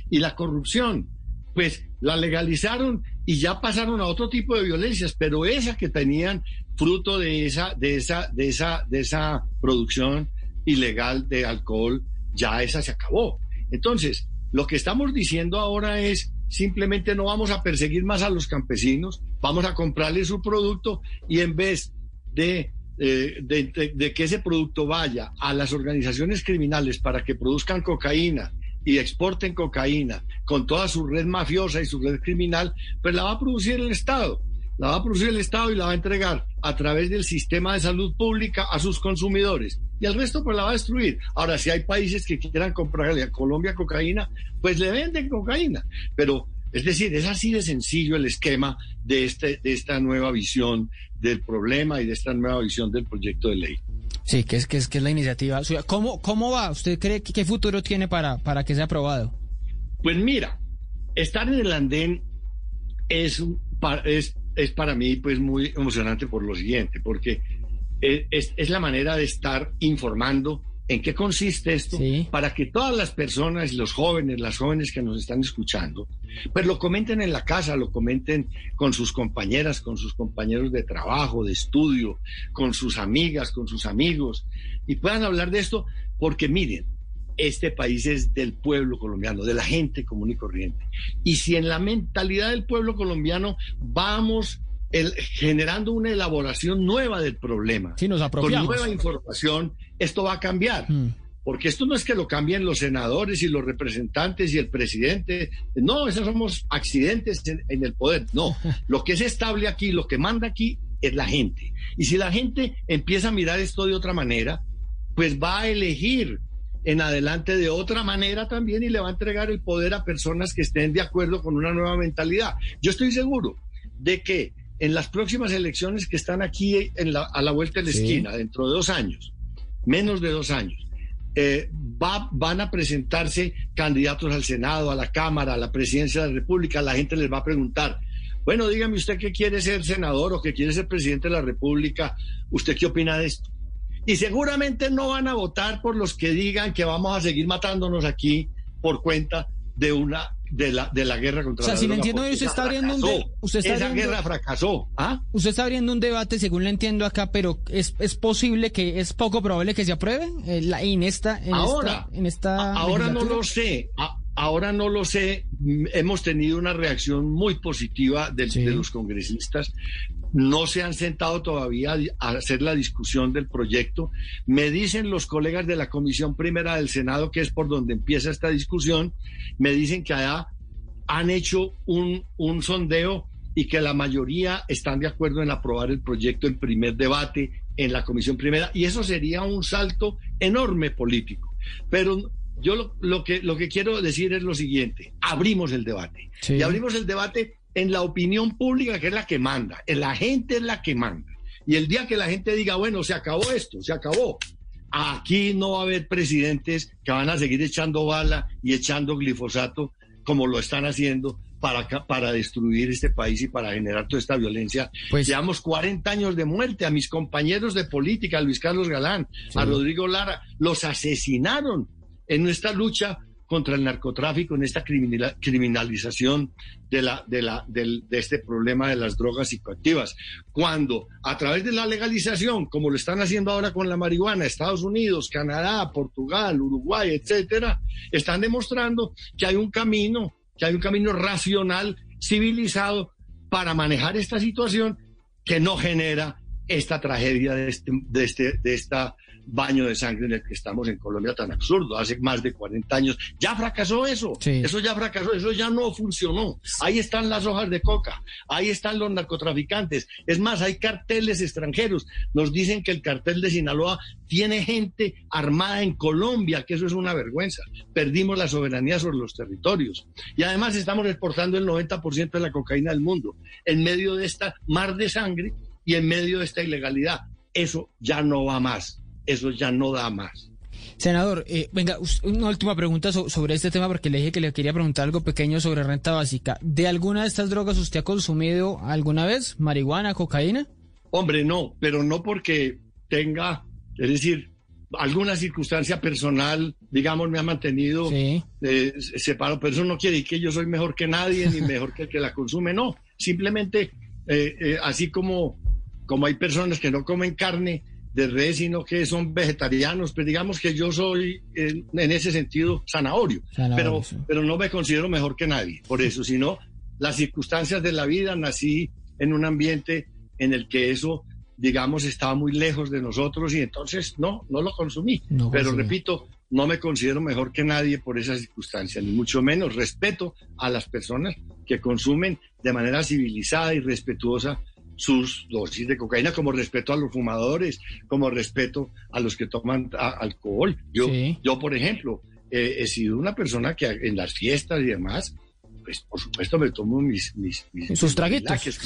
y la corrupción. Pues la legalizaron y ya pasaron a otro tipo de violencias, pero esa que tenían fruto de esa, de esa, de esa, de esa producción ilegal de alcohol, ya esa se acabó. Entonces, lo que estamos diciendo ahora es simplemente no vamos a perseguir más a los campesinos, vamos a comprarles su producto y en vez de, eh, de, que ese producto vaya a las organizaciones criminales para que produzcan cocaína y exporten cocaína con toda su red mafiosa y su red criminal, pues la va a producir el Estado. La va a producir el Estado y la va a entregar a través del sistema de salud pública a sus consumidores. Y el resto pues la va a destruir. Ahora, si hay países que quieran comprarle a Colombia cocaína, pues le venden cocaína. Pero, es decir, es así de sencillo el esquema de, este, de esta nueva visión del problema y de esta nueva visión del proyecto de ley. Sí, que es, que es, que es la iniciativa. ¿Cómo, ¿Cómo va? ¿Usted cree que qué futuro tiene para, para que sea aprobado? Pues mira, estar en el andén es, es, es para mí pues muy emocionante por lo siguiente, porque es, es la manera de estar informando en qué consiste esto para que todas las personas, los jóvenes, las jóvenes que nos están escuchando, pues lo comenten en la casa, lo comenten con sus compañeras, con sus compañeros de trabajo, de estudio, con sus amigas, con sus amigos, y puedan hablar de esto, porque miren, este país es del pueblo colombiano, de la gente común y corriente. Y si en la mentalidad del pueblo colombiano vamos generando una elaboración nueva del problema, con nueva información, esto va a cambiar. Hmm. Porque esto no es que lo cambien los senadores y los representantes y el presidente. No, esos somos accidentes en, el poder. No, lo que es estable aquí, lo que manda aquí es la gente. Y si la gente empieza a mirar esto de otra manera, pues va a elegir en adelante de otra manera también y le va a entregar el poder a personas que estén de acuerdo con una nueva mentalidad. Yo estoy seguro de que en las próximas elecciones que están aquí a la vuelta de la esquina, dentro de dos años, menos de dos años, eh, va, van a presentarse candidatos al Senado, a la Cámara, a la Presidencia de la República. La gente les va a preguntar, bueno, dígame usted que quiere ser senador o que quiere ser presidente de la República, ¿usted qué opina de esto? Y seguramente no van a votar por los que digan que vamos a seguir matándonos aquí por cuenta de una de la, de la guerra contra o sea, si le entiendo, usted está abriendo un usted está Esa guerra fracasó. ¿ah? Usted está abriendo un debate, según le entiendo acá, pero es, es posible que es poco probable que se apruebe eh, la, en esta. En ahora, en esta ahora no lo sé. ahora no lo sé. Hemos tenido una reacción muy positiva de los congresistas no se han sentado todavía a hacer la discusión del proyecto. Me dicen los colegas de la Comisión Primera del Senado, que es por donde empieza esta discusión, me dicen que allá han hecho un, un sondeo y que la mayoría están de acuerdo en aprobar el proyecto en primer debate en la Comisión Primera. Y eso sería un salto enorme político. Pero yo lo, que, lo que quiero decir es lo siguiente, abrimos el debate. Y abrimos el debate en la opinión pública, que es la que manda, en la gente es la que manda. Y el día que la gente diga, bueno, se acabó esto, se acabó, aquí no va a haber presidentes que van a seguir echando bala y echando glifosato como lo están haciendo para, para destruir este país y para generar toda esta violencia. Pues, Llevamos 40 años de muerte a mis compañeros de política, a Luis Carlos Galán, a Rodrigo Lara, los asesinaron en nuestra lucha contra el narcotráfico, en esta criminalización de, la, de, la, de este problema de las drogas psicoactivas. Cuando a través de la legalización, como lo están haciendo ahora con la marihuana, Estados Unidos, Canadá, Portugal, Uruguay, etcétera, están demostrando que hay un camino, que hay un camino racional, civilizado, para manejar esta situación que no genera esta tragedia de, este, de, este, de esta baño de sangre en el que estamos en Colombia tan absurdo, hace más de 40 años. Ya fracasó eso, eso ya fracasó, eso ya no funcionó. Ahí están las hojas de coca, ahí están los narcotraficantes. Es más, hay carteles extranjeros. Nos dicen que el cartel de Sinaloa tiene gente armada en Colombia, que eso es una vergüenza. Perdimos la soberanía sobre los territorios. Y además estamos exportando el 90% de la cocaína del mundo en medio de esta mar de sangre y en medio de esta ilegalidad. Eso ya no va más eso ya no da más. Senador, eh, venga, una última pregunta sobre este tema porque le dije que le quería preguntar algo pequeño sobre renta básica. ¿De alguna de estas drogas usted ha consumido alguna vez? ¿Marihuana, cocaína? Hombre, no, pero no porque tenga, es decir, alguna circunstancia personal, digamos, me ha mantenido eh, separado, pero eso no quiere decir que yo soy mejor que nadie ni mejor que el que la consume, no, simplemente eh, así como, como hay personas que no comen carne, de res, sino que son vegetarianos. Pero pues digamos que yo soy en, ese sentido zanahorio, pero, pero no me considero mejor que nadie por eso, sino las circunstancias de la vida. Nací en un ambiente en el que eso, digamos, estaba muy lejos de nosotros y entonces no, no lo consumí. pero repito, no me considero mejor que nadie por esa circunstancia, ni mucho menos respeto a las personas que consumen de manera civilizada y respetuosa sus dosis de cocaína, como respeto a los fumadores, como respeto a los que toman alcohol. Yo, yo por ejemplo, he sido una persona que en las fiestas y demás pues por supuesto me tomo mis... mis, Sus traguitos.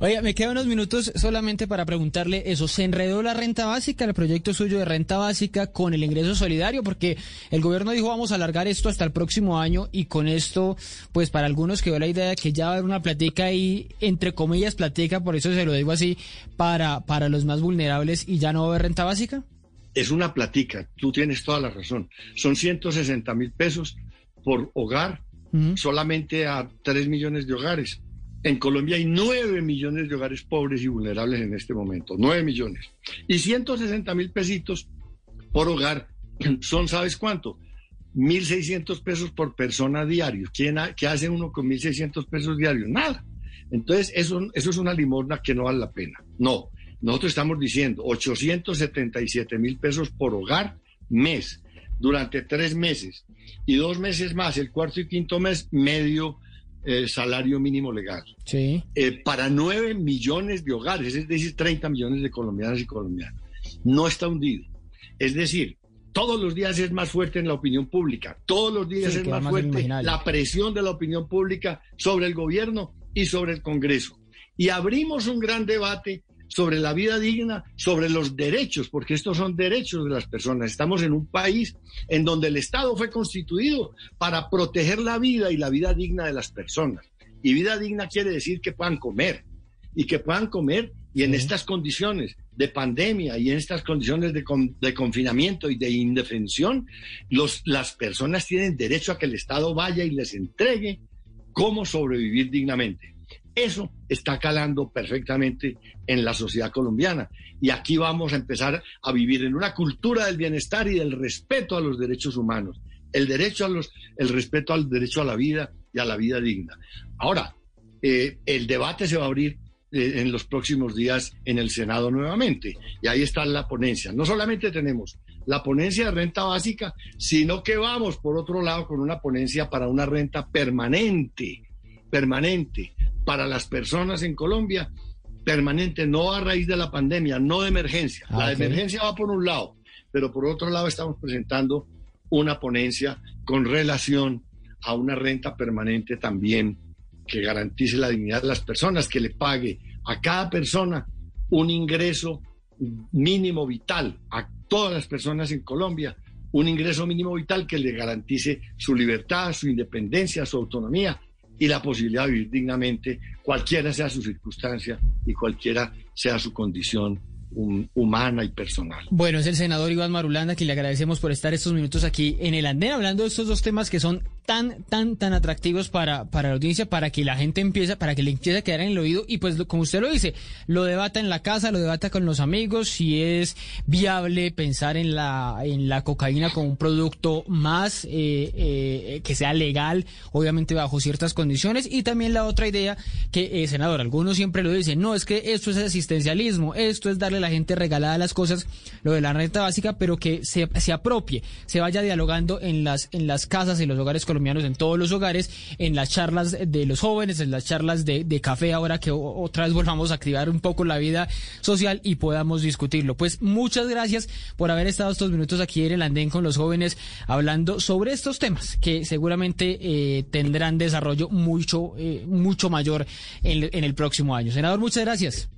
Oye, me quedan unos minutos solamente para preguntarle eso. ¿Se enredó la renta básica, el proyecto suyo de renta básica con el ingreso solidario? Porque el gobierno dijo vamos a alargar esto hasta el próximo año y con esto, pues para algunos quedó la idea de que ya va a haber una platica y entre comillas platica, por eso se lo digo así, para, para los más vulnerables y ya no va a haber renta básica. Es una platica, tú tienes toda la razón. Son 160 mil pesos por hogar solamente a 3 millones de hogares. En Colombia hay 9 millones de hogares pobres y vulnerables en este momento, 9 millones. Y 160 mil pesitos por hogar son, ¿sabes cuánto? 1.600 pesos por persona diario. ¿Qué hace uno con 1.600 pesos diarios? Nada. Entonces, eso, eso es una limosna que no vale la pena. No, nosotros estamos diciendo 877 mil pesos por hogar mes durante tres meses y dos meses más, el cuarto y quinto mes, medio eh, salario mínimo legal. Sí. Eh, para nueve millones de hogares, es decir, 30 millones de colombianas y colombianos. No está hundido. Es decir, todos los días es más fuerte en la opinión pública, todos los días es más fuerte la presión de la opinión pública sobre el gobierno y sobre el Congreso. Y abrimos un gran debate sobre la vida digna, sobre los derechos, porque estos son derechos de las personas. Estamos en un país en donde el Estado fue constituido para proteger la vida y la vida digna de las personas. Y vida digna quiere decir que puedan comer y que puedan comer y en estas condiciones de pandemia y en estas condiciones de, de confinamiento y de indefensión, los, las personas tienen derecho a que el Estado vaya y les entregue cómo sobrevivir dignamente. Eso está calando perfectamente en la sociedad colombiana. Y aquí vamos a empezar a vivir en una cultura del bienestar y del respeto a los derechos humanos. El derecho a los, el respeto al derecho a la vida y a la vida digna. Ahora, eh, el debate se va a abrir eh, en los próximos días en el Senado nuevamente. Y ahí está la ponencia. No solamente tenemos la ponencia de renta básica, sino que vamos, por otro lado, con una ponencia para una renta permanente, permanente, para las personas en Colombia permanente, no a raíz de la pandemia, no de emergencia. la ah, emergencia va por un lado, pero por otro lado estamos presentando una ponencia con relación a una renta permanente también que garantice la dignidad de las personas, que le pague a cada persona un ingreso mínimo vital, a todas las personas en Colombia, un ingreso mínimo vital que le garantice su libertad, su independencia, su autonomía y la posibilidad de vivir dignamente, cualquiera sea su circunstancia y cualquiera sea su condición humana y personal. Bueno, es el senador Iván Marulanda, que le agradecemos por estar estos minutos aquí en el andén hablando de estos dos temas que son tan, tan, tan atractivos para, para la audiencia, para que la gente empiece, para que le empiece a quedar en el oído. Y pues como usted lo dice, lo debata en la casa, lo debata con los amigos, si es viable pensar en la, en la cocaína como un producto más eh, eh, que sea legal, obviamente bajo ciertas condiciones. Y también la otra idea que, eh, senador, algunos siempre lo dicen, no, es que esto es asistencialismo, esto es darle a la gente regalada las cosas, lo de la renta básica, pero que se, se apropie, se vaya dialogando en las, en las casas, en los hogares colombianos en todos los hogares, en las charlas de los jóvenes, en las charlas de, café, ahora que otra vez volvamos a activar un poco la vida social y podamos discutirlo. Pues muchas gracias por haber estado estos minutos aquí en el andén con los jóvenes hablando sobre estos temas que seguramente eh, tendrán desarrollo mucho, eh, mucho mayor en, en el próximo año. Senador, muchas gracias.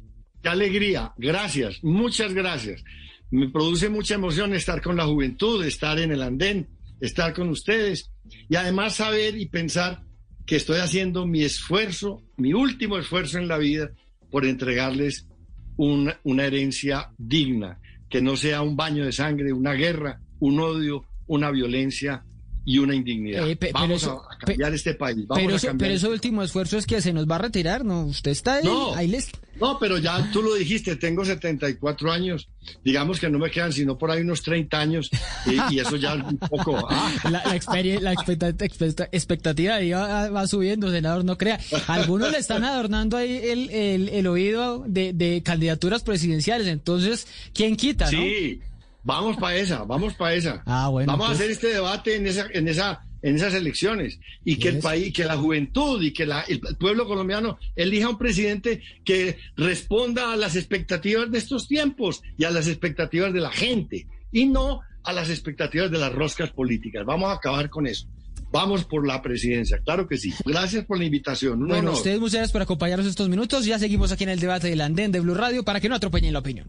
Qué alegría, gracias, muchas gracias. Me produce mucha emoción estar con la juventud, estar en el andén estar con ustedes y además saber y pensar que estoy haciendo mi esfuerzo, mi último esfuerzo en la vida por entregarles una, una herencia digna, que no sea un baño de sangre, una guerra, un odio, una violencia y una indignidad. Eh, vamos a, cambiar este país. pero, eso, pero ese último esfuerzo es que se nos va a retirar, ¿no? Usted está ahí, no, ahí les... No, pero ya tú lo dijiste, tengo 74 años. Digamos que no me quedan sino por ahí unos 30 años y, eso ya un poco... Ah. La, la, expectativa va, subiendo, senador, no crea. Algunos le están adornando ahí el, el, oído de, de, candidaturas presidenciales, entonces, ¿quién quita, sí. Vamos para esa, vamos para esa. Ah, bueno, vamos a pues. hacer este debate en esa, en esa, en esas elecciones y que el país, que la juventud y que la- el pueblo colombiano elija un presidente que responda a las expectativas de estos tiempos y a las expectativas de la gente y no a las expectativas de las roscas políticas. Vamos a acabar con eso. Vamos por la presidencia, claro que sí. Gracias por la invitación. Un Bueno, honor. ustedes muchas gracias por acompañarnos estos minutos. Ya seguimos aquí en el debate del andén de Blue Radio para que no atropellen la opinión.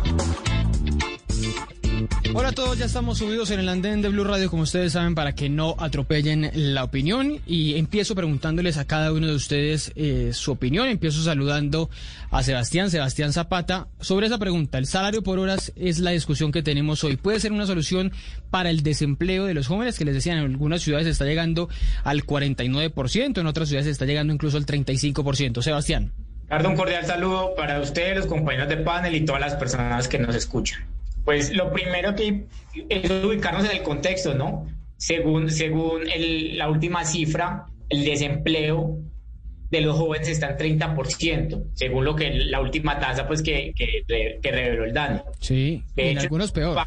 Hola a todos, ya estamos subidos en el andén de Blue Radio, como ustedes saben, para que no atropellen la opinión. Y empiezo preguntándoles a cada uno de ustedes eh, su opinión. Empiezo saludando a Sebastián, Sebastián Zapata, sobre esa pregunta. ¿El salario por horas es la discusión que tenemos hoy? ¿Puede ser una solución para el desempleo de los jóvenes? Que les decían, en algunas ciudades está llegando al 49%, en otras ciudades está llegando incluso al 35%. Sebastián. Ricardo, un cordial saludo para ustedes, los compañeros de panel y todas las personas que nos escuchan. Pues lo primero que es ubicarnos en el contexto, ¿no? Según, según el- la última cifra, el desempleo de los jóvenes está en 30%, según lo que la última tasa pues que, que, que reveló el DANE. Sí, De en hecho, algunos peor.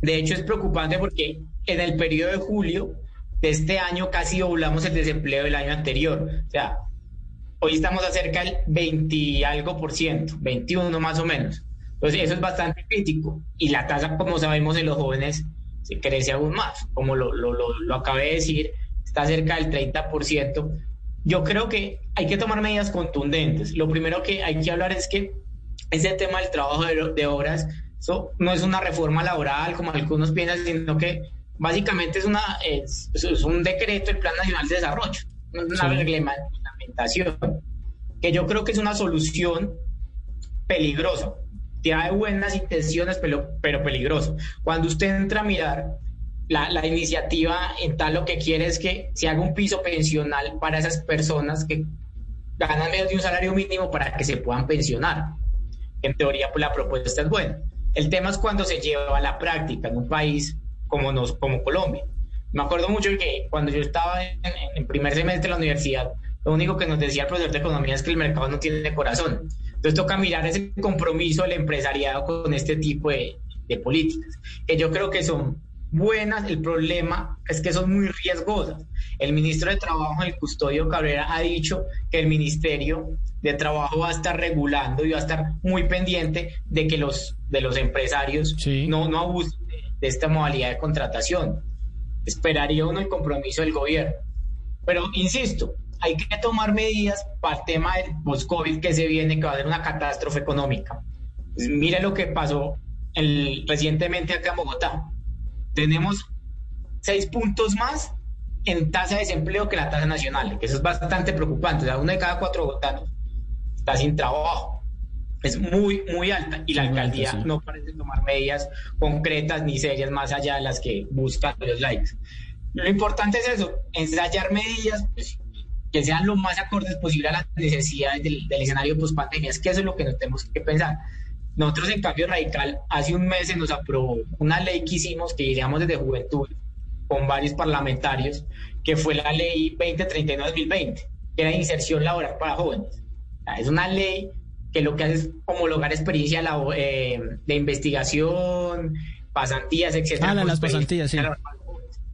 De hecho, es preocupante porque en el periodo de julio de este año casi doblamos el desempleo del año anterior. O sea, hoy estamos a cerca del 20 y algo por ciento, 21 más o menos. Entonces, eso es bastante crítico. Y la tasa, como sabemos, en los jóvenes se crece aún más. Como lo, lo, lo, lo acabé de decir, está cerca del 30%. Yo creo que hay que tomar medidas contundentes. Lo primero que hay que hablar es que ese tema del trabajo de, de horas, eso no es una reforma laboral como algunos piensan, sino que básicamente es, una, es, es un decreto del Plan Nacional de Desarrollo, una Sí. reglamentación, que yo creo que es una solución peligrosa. Tiene buenas intenciones, pero, pero peligroso. Cuando usted entra a mirar la, la iniciativa en tal lo que quiere es que se haga un piso pensional para esas personas que ganan menos de un salario mínimo para que se puedan pensionar. En teoría, pues la propuesta es buena. El tema es cuando se lleva a la práctica en un país como, nos, como Colombia. Me acuerdo mucho que cuando yo estaba en, en primer semestre de la universidad, lo único que nos decía el profesor de economía es que el mercado no tiene corazón. Entonces toca mirar ese compromiso del empresariado con este tipo de, de políticas, que yo creo que son buenas, el problema es que son muy riesgosas. El ministro de Trabajo, el Custodio Cabrera, ha dicho que el Ministerio de Trabajo va a estar regulando y va a estar muy pendiente de que los, de los empresarios no, no abusen de, de esta modalidad de contratación. Esperaría uno el compromiso del gobierno. Pero insisto, hay que tomar medidas para el tema del post-COVID que se viene, que va a ser una catástrofe económica. Pues mire lo que pasó el, recientemente acá en Bogotá. Tenemos seis puntos más en tasa de desempleo que la tasa nacional, que eso es bastante preocupante. O sea, uno de cada cuatro bogotanos está sin trabajo. Es muy, muy alta y la alcaldía alta, sí. no parece tomar medidas concretas ni serias más allá de las que buscan los likes. Lo importante es eso, ensayar medidas pues, que sean lo más acordes posible a las necesidades del, del escenario post pandemia. Es que eso es lo que nos tenemos que pensar. Nosotros en Cambio Radical, hace un mes se nos aprobó una ley que hicimos, que iríamos desde Juventud, con varios parlamentarios, que fue la ley 2039-2020, que era inserción laboral para jóvenes. O sea, es una ley que lo que hace es homologar experiencia eh, de investigación, pasantías, etcétera. Ah, las pasantías, sí.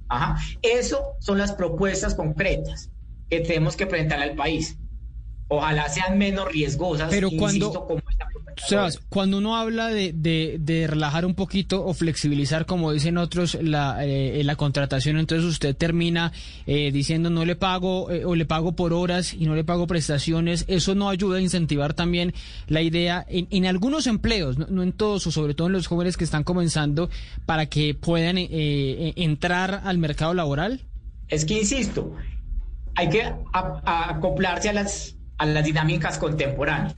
Ajá. Eso son las propuestas concretas que tenemos que presentar al país. Ojalá sean menos riesgosas. Pero cuando- insisto, como. Sebas, cuando uno habla de, de- de relajar un poquito o flexibilizar, como dicen otros, la, eh, la contratación, entonces usted termina eh, diciendo no le pago eh, o le pago por horas y no le pago prestaciones. Eso no ayuda a incentivar también la idea en, en algunos empleos, no, no en todos, o sobre todo en los jóvenes que están comenzando, para que puedan entrar al mercado laboral. es que, insisto, hay que acoplarse a las, a las dinámicas contemporáneas.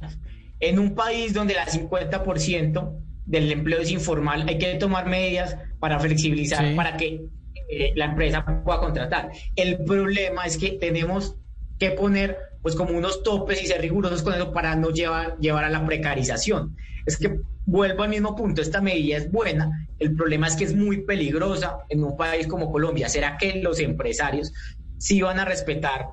En un país donde el 50% del empleo es informal, hay que tomar medidas para flexibilizar, para que eh, la empresa pueda contratar. El problema es que tenemos que poner pues como unos topes y ser rigurosos con eso para no llevar, llevar a la precarización. Es que vuelvo al mismo punto, esta medida es buena, el problema es que es muy peligrosa en un país como Colombia. ¿Será que los empresarios sí van a respetar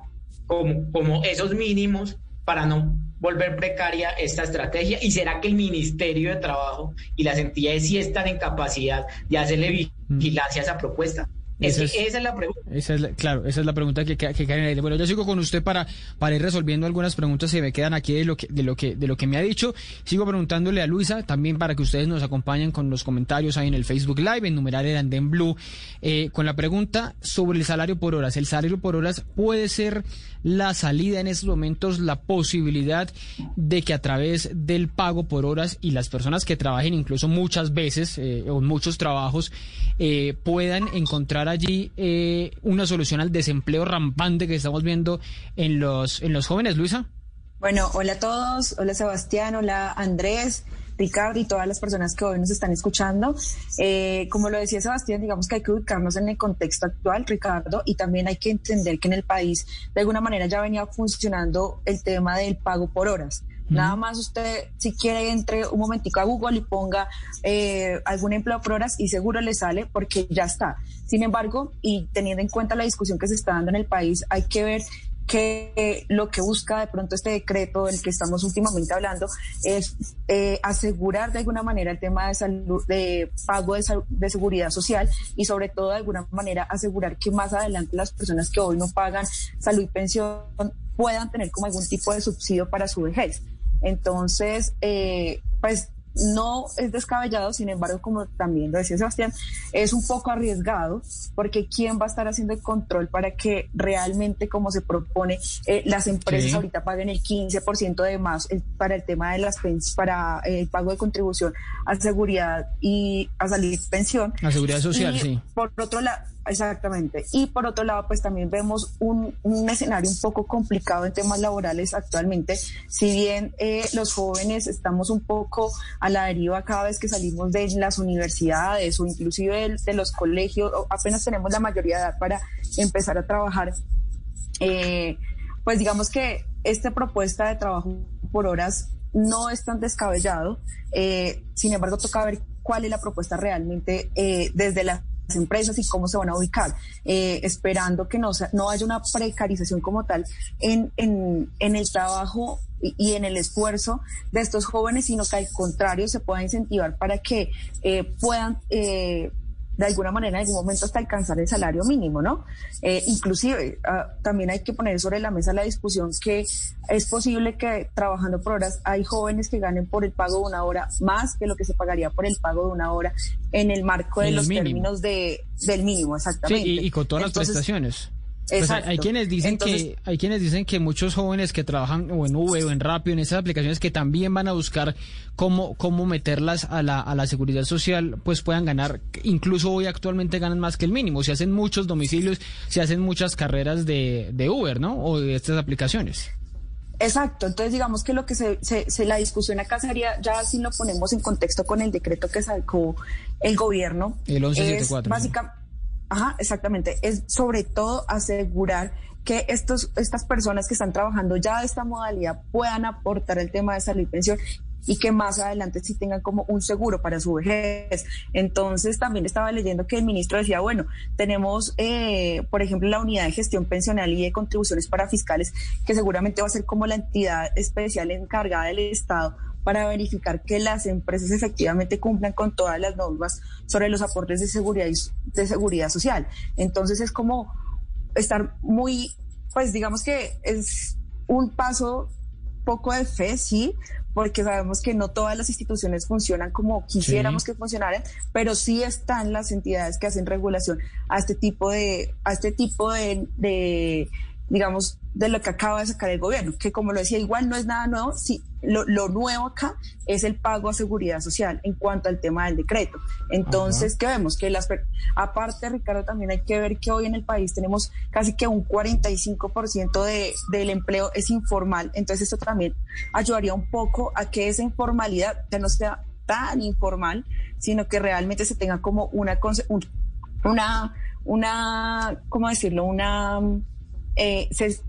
como, como esos mínimos para no volver precaria esta estrategia? ¿Y será que el Ministerio de Trabajo y las entidades sí están en capacidad de hacerle vigilancia a esa propuesta? Esa es la pregunta. claro, esa es la pregunta que, que, en el aire. Bueno, yo sigo con usted para, para ir resolviendo algunas preguntas que me quedan aquí de lo que, de lo que, de lo que me ha dicho. Sigo preguntándole a Luisa también para que ustedes nos acompañen con los comentarios ahí en el Facebook Live, en numeral el Andén Blue, eh, con la pregunta sobre el salario por horas. ¿El salario por horas puede ser la salida en estos momentos, la posibilidad de que a través del pago por horas y las personas que trabajen incluso muchas veces eh, o muchos trabajos eh, puedan encontrar allí eh, una solución al desempleo rampante que estamos viendo en los, en los jóvenes, Luisa? Bueno, hola a todos, hola Sebastián, hola Andrés. Ricardo y todas las personas que hoy nos están escuchando. Eh, como lo decía Sebastián, digamos que hay que ubicarnos en el contexto actual, Ricardo, y también hay que entender que en el país de alguna manera ya venía funcionando el tema del pago por horas. Nada más usted, si quiere, entre un momentico a Google y ponga eh, algún empleo por horas y seguro le sale porque ya está. Sin embargo, y teniendo en cuenta la discusión que se está dando en el país, hay que ver que lo que busca de pronto este decreto del que estamos últimamente hablando es eh, asegurar de alguna manera el tema de salud, de pago de, de, seguridad social y sobre todo de alguna manera asegurar que más adelante las personas que hoy no pagan salud y pensión puedan tener como algún tipo de subsidio para su vejez. Entonces, eh, pues no es descabellado, sin embargo, como también lo decía Sebastián, es un poco arriesgado porque ¿quién va a estar haciendo el control para que realmente, como se propone, eh, las empresas ahorita paguen el 15% de más para el tema de las pensiones, para eh, el pago de contribución a seguridad y a salir pensión? A seguridad social, sí. Por otro lado, Exactamente. Y por otro lado, pues también vemos un, escenario un poco complicado en temas laborales actualmente. Si bien eh, los jóvenes estamos un poco a la deriva cada vez que salimos de las universidades o inclusive de, los colegios, apenas tenemos la mayoría de edad para empezar a trabajar, eh, pues digamos que esta propuesta de trabajo por horas no es tan descabellado. Eh, sin embargo, toca ver cuál es la propuesta realmente desde la empresas y cómo se van a ubicar, eh, esperando que no, no haya una precarización como tal en, en, en el trabajo y, en el esfuerzo de estos jóvenes, sino que al contrario se pueda incentivar para que eh, puedan eh, de alguna manera en algún momento hasta alcanzar el salario mínimo, ¿no? Eh, inclusive ah, también hay que poner sobre la mesa la discusión que es posible que trabajando por horas hay jóvenes que ganen por el pago de una hora más que lo que se pagaría por el pago de una hora en el marco de los términos de, del mínimo, exactamente. Sí, y, con todas las prestaciones. Pues hay quienes dicen que hay quienes dicen que muchos jóvenes que trabajan o en V o en Rapio en esas aplicaciones que también van a buscar cómo cómo meterlas a la, a la seguridad social pues puedan ganar incluso hoy actualmente ganan más que el mínimo. Se hacen muchos domicilios se hacen muchas carreras de, de Uber no o de estas aplicaciones. Exacto, entonces digamos que lo que se, se, la discusión acá sería, ya si lo ponemos en contexto con el decreto que sacó el gobierno, el 1174, es básicamente Ajá, exactamente. Es sobre todo asegurar que estos, estas personas que están trabajando ya de esta modalidad puedan aportar el tema de salud y pensión y que más adelante sí tengan como un seguro para su vejez. Entonces también estaba leyendo que el ministro decía, bueno, tenemos, eh, por ejemplo, la unidad de gestión pensional y de contribuciones para fiscales, que seguramente va a ser como la entidad especial encargada del Estado para verificar que las empresas efectivamente cumplan con todas las normas sobre los aportes de seguridad, de seguridad social. Entonces es como estar muy, pues digamos que es un paso poco de fe, sí, porque sabemos que no todas las instituciones funcionan como quisiéramos que funcionaran, pero sí están las entidades que hacen regulación a este tipo de, a este tipo de digamos, de lo que acaba de sacar el gobierno, que como lo decía, igual no es nada nuevo, sí, lo, nuevo acá es el pago a seguridad social en cuanto al tema del decreto. Entonces, ¿qué vemos? Que las, aparte, Ricardo, también hay que ver que hoy en el país tenemos casi que un 45% de, del empleo es informal, entonces esto también ayudaría un poco a que esa informalidad ya no sea tan informal, sino que realmente se tenga como una, una, una ¿cómo decirlo? Una, eh, se,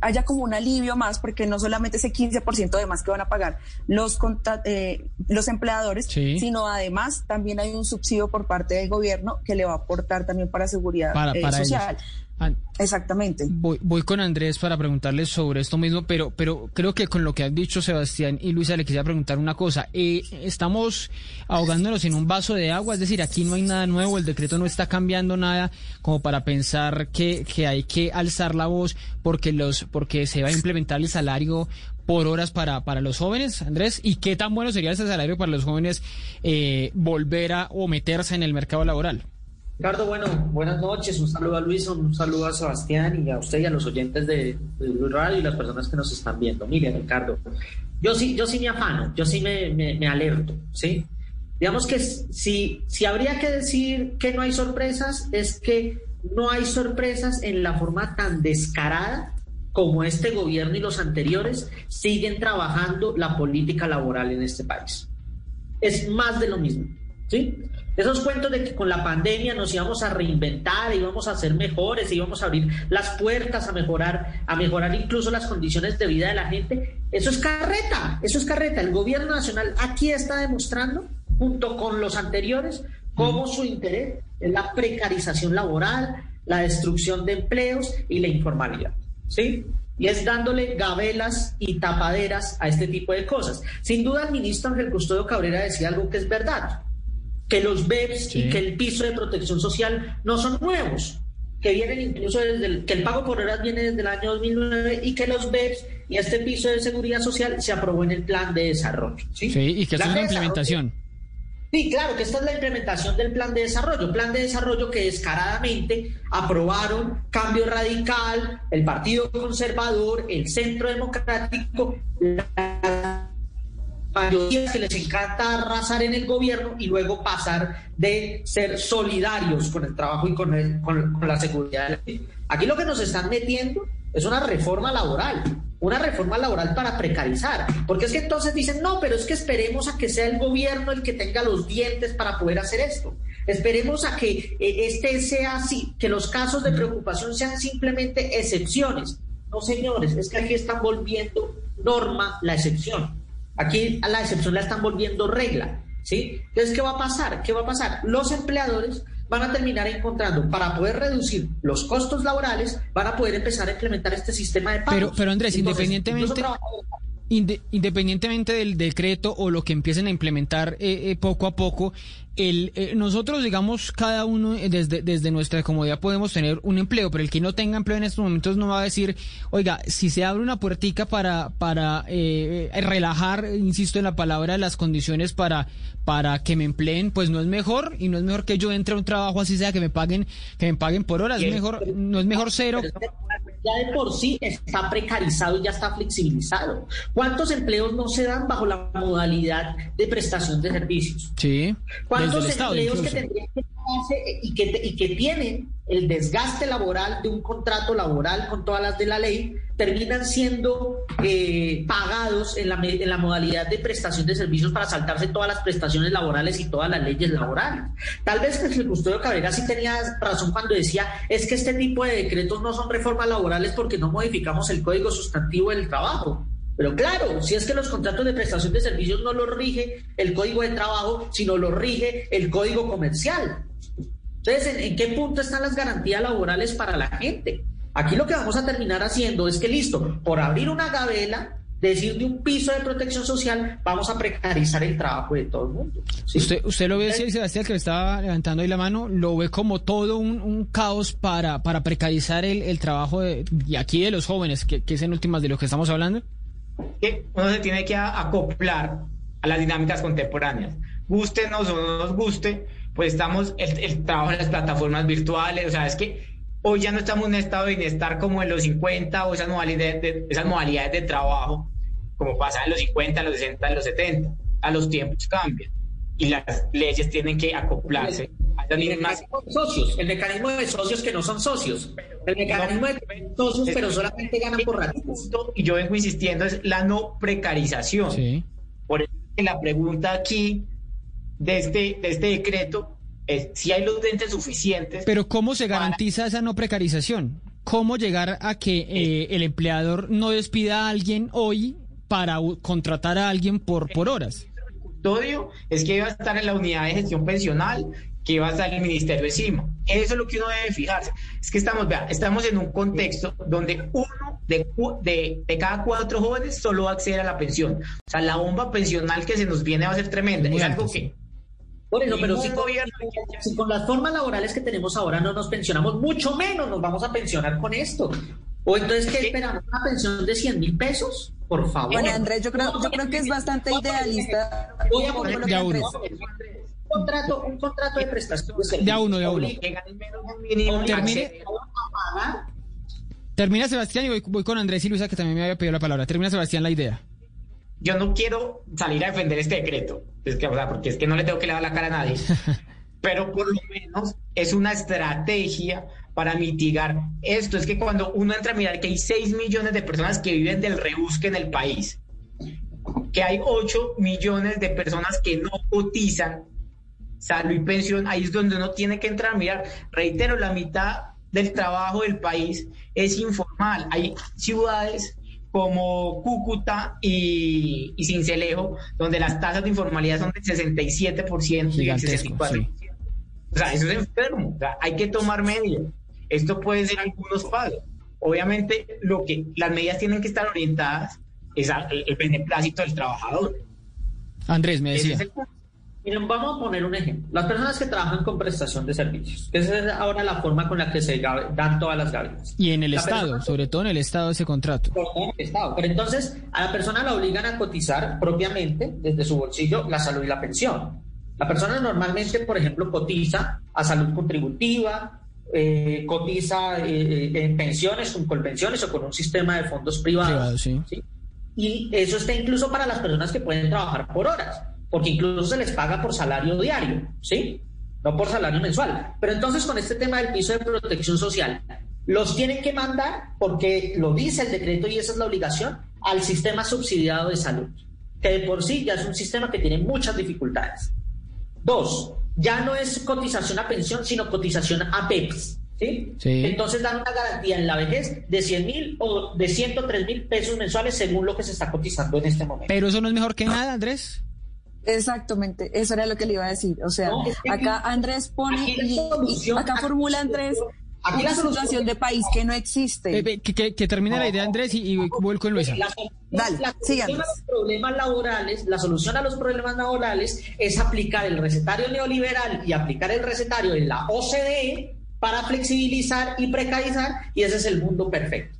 haya como un alivio más, porque no solamente ese 15% de más que van a pagar los, eh, los empleadores, sino además también hay un subsidio por parte del gobierno que le va a aportar también para seguridad eh, social. Exactamente. Voy, voy con Andrés para preguntarles sobre esto mismo, pero, pero creo que con lo que han dicho Sebastián y Luisa le quisiera preguntar una cosa. Eh, estamos ahogándonos en un vaso de agua, es decir, aquí no hay nada nuevo, el decreto no está cambiando nada como para pensar que, que hay que alzar la voz porque, los, porque se va a implementar el salario por horas para, para los jóvenes, Andrés, y qué tan bueno sería ese salario para los jóvenes eh, volver a o meterse en el mercado laboral. Ricardo, bueno, buenas noches, un saludo a Luis, un saludo a Sebastián y a usted y a los oyentes de, Blue Radio y las personas que nos están viendo. Mire, Ricardo, yo sí, yo sí me afano, yo sí me, me, alerto, ¿sí? Digamos que si, si habría que decir que no hay sorpresas, es que no hay sorpresas en la forma tan descarada como este gobierno y los anteriores siguen trabajando la política laboral en este país. Es más de lo mismo, ¿sí? Esos cuentos de que con la pandemia nos íbamos a reinventar, íbamos a ser mejores, íbamos a abrir las puertas a mejorar, a mejorar incluso las condiciones de vida de la gente, eso es carreta, eso es carreta. El gobierno nacional aquí está demostrando, junto con los anteriores, cómo su interés es la precarización laboral, la destrucción de empleos y la informalidad. ¿Sí? y es dándole gabelas y tapaderas a este tipo de cosas. Sin duda, el ministro Ángel Custodio Cabrera decía algo que es verdad que los BEPS y que el piso de protección social no son nuevos, que vienen incluso desde el, que el pago por horas viene desde el año 2009 y que los BEPS y este piso de seguridad social se aprobó en el plan de desarrollo. Sí, y que es una implementación. Sí, claro, que esta es la implementación del plan de desarrollo, plan de desarrollo que descaradamente aprobaron Cambio Radical, el Partido Conservador, el Centro Democrático, la mayoría que les encanta arrasar en el gobierno y luego pasar de ser solidarios con el trabajo y con, con, la seguridad. Aquí lo que nos están metiendo es una reforma laboral, una reforma laboral para precarizar, porque es que entonces dicen, no, pero es que esperemos a que sea el gobierno el que tenga los dientes para poder hacer esto. Esperemos a que eh, este sea así, que los casos de preocupación sean simplemente excepciones. No, señores, es que aquí están volviendo norma la excepción. Aquí a la excepción la están volviendo regla, ¿sí? Entonces, ¿qué va a pasar? ¿Qué va a pasar? Los empleadores van a terminar encontrando, para poder reducir los costos laborales, van a poder empezar a implementar este sistema de pagos. Pero, pero Andrés, independientemente independientemente del decreto o lo que empiecen a implementar eh, eh, poco a poco, el, eh, nosotros, digamos, cada uno desde, desde nuestra comodidad podemos tener un empleo, pero el que no tenga empleo en estos momentos no va a decir, oiga, si se abre una puertica para, para relajar, insisto en la palabra, las condiciones para, para que me empleen, pues no es mejor y no es mejor que yo entre a un trabajo así sea que me paguen, que me paguen por hora, es mejor, no es mejor cero ya de por sí está precarizado y ya está flexibilizado. ¿Cuántos empleos no se dan bajo la modalidad de prestación de servicios? Sí. ¿Cuántos empleos que tendrían que y que, y que tienen el desgaste laboral de un contrato laboral con todas las de la ley, terminan siendo eh, pagados en la, en la modalidad de prestación de servicios para saltarse todas las prestaciones laborales y todas las leyes laborales. Tal vez el custodio Cabrera sí tenía razón cuando decía es que este tipo de decretos no son reformas laborales porque no modificamos el código sustantivo del trabajo. Pero claro, si es que los contratos de prestación de servicios no los rige el código de trabajo, sino lo rige el código comercial. Entonces, ¿en, qué punto están las garantías laborales para la gente? Aquí lo que vamos a terminar haciendo es que, listo, por abrir una gavela, decir de un piso de protección social, vamos a precarizar el trabajo de todo el mundo. Usted, usted lo ve, Sebastián, que me estaba levantando ahí la mano, lo ve como todo un, caos para, para precarizar el, trabajo de, y aquí de los jóvenes, que, es en últimas de lo que estamos hablando. Que uno se tiene que acoplar a las dinámicas contemporáneas. Guste o no nos guste, pues estamos, el, trabajo en las plataformas virtuales, o sea, es que hoy ya no estamos en un estado de bienestar como en los 50 o esas modalidades de, esas modalidades de trabajo, como pasa en los 50, en los 60, en los 70. A los tiempos cambian y las leyes tienen que acoplarse. El mecanismo de socios, el mecanismo de socios que no son socios, el mecanismo de socios pero solamente ganan por ratitos. Y yo vengo insistiendo es la no precarización. Por eso la pregunta aquí de este, de este decreto es si hay los dentes suficientes. Pero ¿cómo se garantiza esa no precarización? ¿Cómo llegar a que eh, el empleador no despida a alguien hoy para contratar a alguien por, por horas? es que iba a estar en la unidad de gestión pensional, que iba a estar el ministerio encima. Eso es lo que uno debe fijarse. Es que estamos, vea, estamos en un contexto donde uno de, de, de, cada cuatro jóvenes solo va a acceder a la pensión. O sea, la bomba pensional que se nos viene va a ser tremenda. es algo que... Por eso, pero si, gobierno... si con las formas laborales que tenemos ahora no nos pensionamos, mucho menos nos vamos a pensionar con esto. O entonces, ¿qué esperamos? ¿Una pensión de 100 mil pesos? Por favor. Bueno, Andrés, yo creo, yo creo que es bastante idealista. Voy a poner de uno. Un contrato, un contrato de prestación. De a uno, de a uno. Termine, termina Sebastián y voy, voy, con Andrés y Luisa, que también me había pedido la palabra. Termina Sebastián la idea. Yo no quiero salir a defender este decreto, es que, o sea, porque es que no le tengo que dar la cara a nadie. pero por lo menos es una estrategia para mitigar esto. Es que cuando uno entra a mirar que hay 6 millones de personas que viven del rebusque en el país, que hay 8 millones de personas que no cotizan salud y pensión, ahí es donde uno tiene que entrar a mirar. Reitero, la mitad del trabajo del país es informal. Hay ciudades como Cúcuta y, y Cincelejo, donde las tasas de informalidad son del 67% y del 64%. O sea, eso es enfermo. O sea, hay que tomar medidas. Esto puede ser algunos pasos. Obviamente, lo que las medidas tienen que estar orientadas es al beneplácito del trabajador. Andrés, me decía. Miren, vamos a poner un ejemplo. Las personas que trabajan con prestación de servicios, que esa es ahora la forma con la que se dan todas las gavias. Y en el Estado, sobre todo en el Estado, ese contrato. En el Estado. Pero entonces a la persona la obligan a cotizar propiamente desde su bolsillo la salud y la pensión. La persona normalmente, por ejemplo, cotiza a salud contributiva, eh, cotiza eh, en pensiones, con colpensiones o con un sistema de fondos privados. sí. Y eso está incluso para las personas que pueden trabajar por horas, porque incluso se les paga por salario diario, ¿sí? No por salario mensual. Pero entonces con este tema del piso de protección social, los tienen que mandar, porque lo dice el decreto y esa es la obligación, al sistema subsidiado de salud, que de por sí ya es un sistema que tiene muchas dificultades. Dos, ya no es cotización a pensión, sino cotización a PEPS. ¿sí? Entonces dan una garantía en la vejez de 100 mil o de 103 mil pesos mensuales según lo que se está cotizando en este momento. Pero eso no es mejor que nada, Andrés. Exactamente, eso era lo que le iba a decir. O sea, acá Andrés pone, y, acá formula Andrés Aquí la situación de país que no existe. Eh, que, termine la idea, Andrés, y, y vuelvo con Luisa. La, Dale, la solución a los problemas laborales, la solución a los problemas laborales es aplicar el recetario neoliberal y aplicar el recetario en la OCDE para flexibilizar y precarizar, y ese es el mundo perfecto.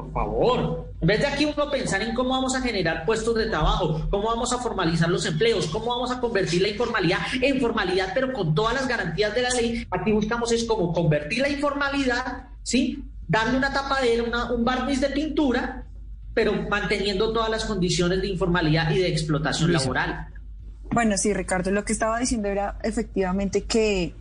Por favor, en vez de aquí uno pensar en cómo vamos a generar puestos de trabajo, cómo vamos a formalizar los empleos, cómo vamos a convertir la informalidad en formalidad, pero con todas las garantías de la ley, aquí buscamos es como convertir la informalidad, ¿sí? Darle una tapadera, una, un barniz de pintura, pero manteniendo todas las condiciones de informalidad y de explotación laboral. Bueno, sí, Ricardo, lo que estaba diciendo era efectivamente que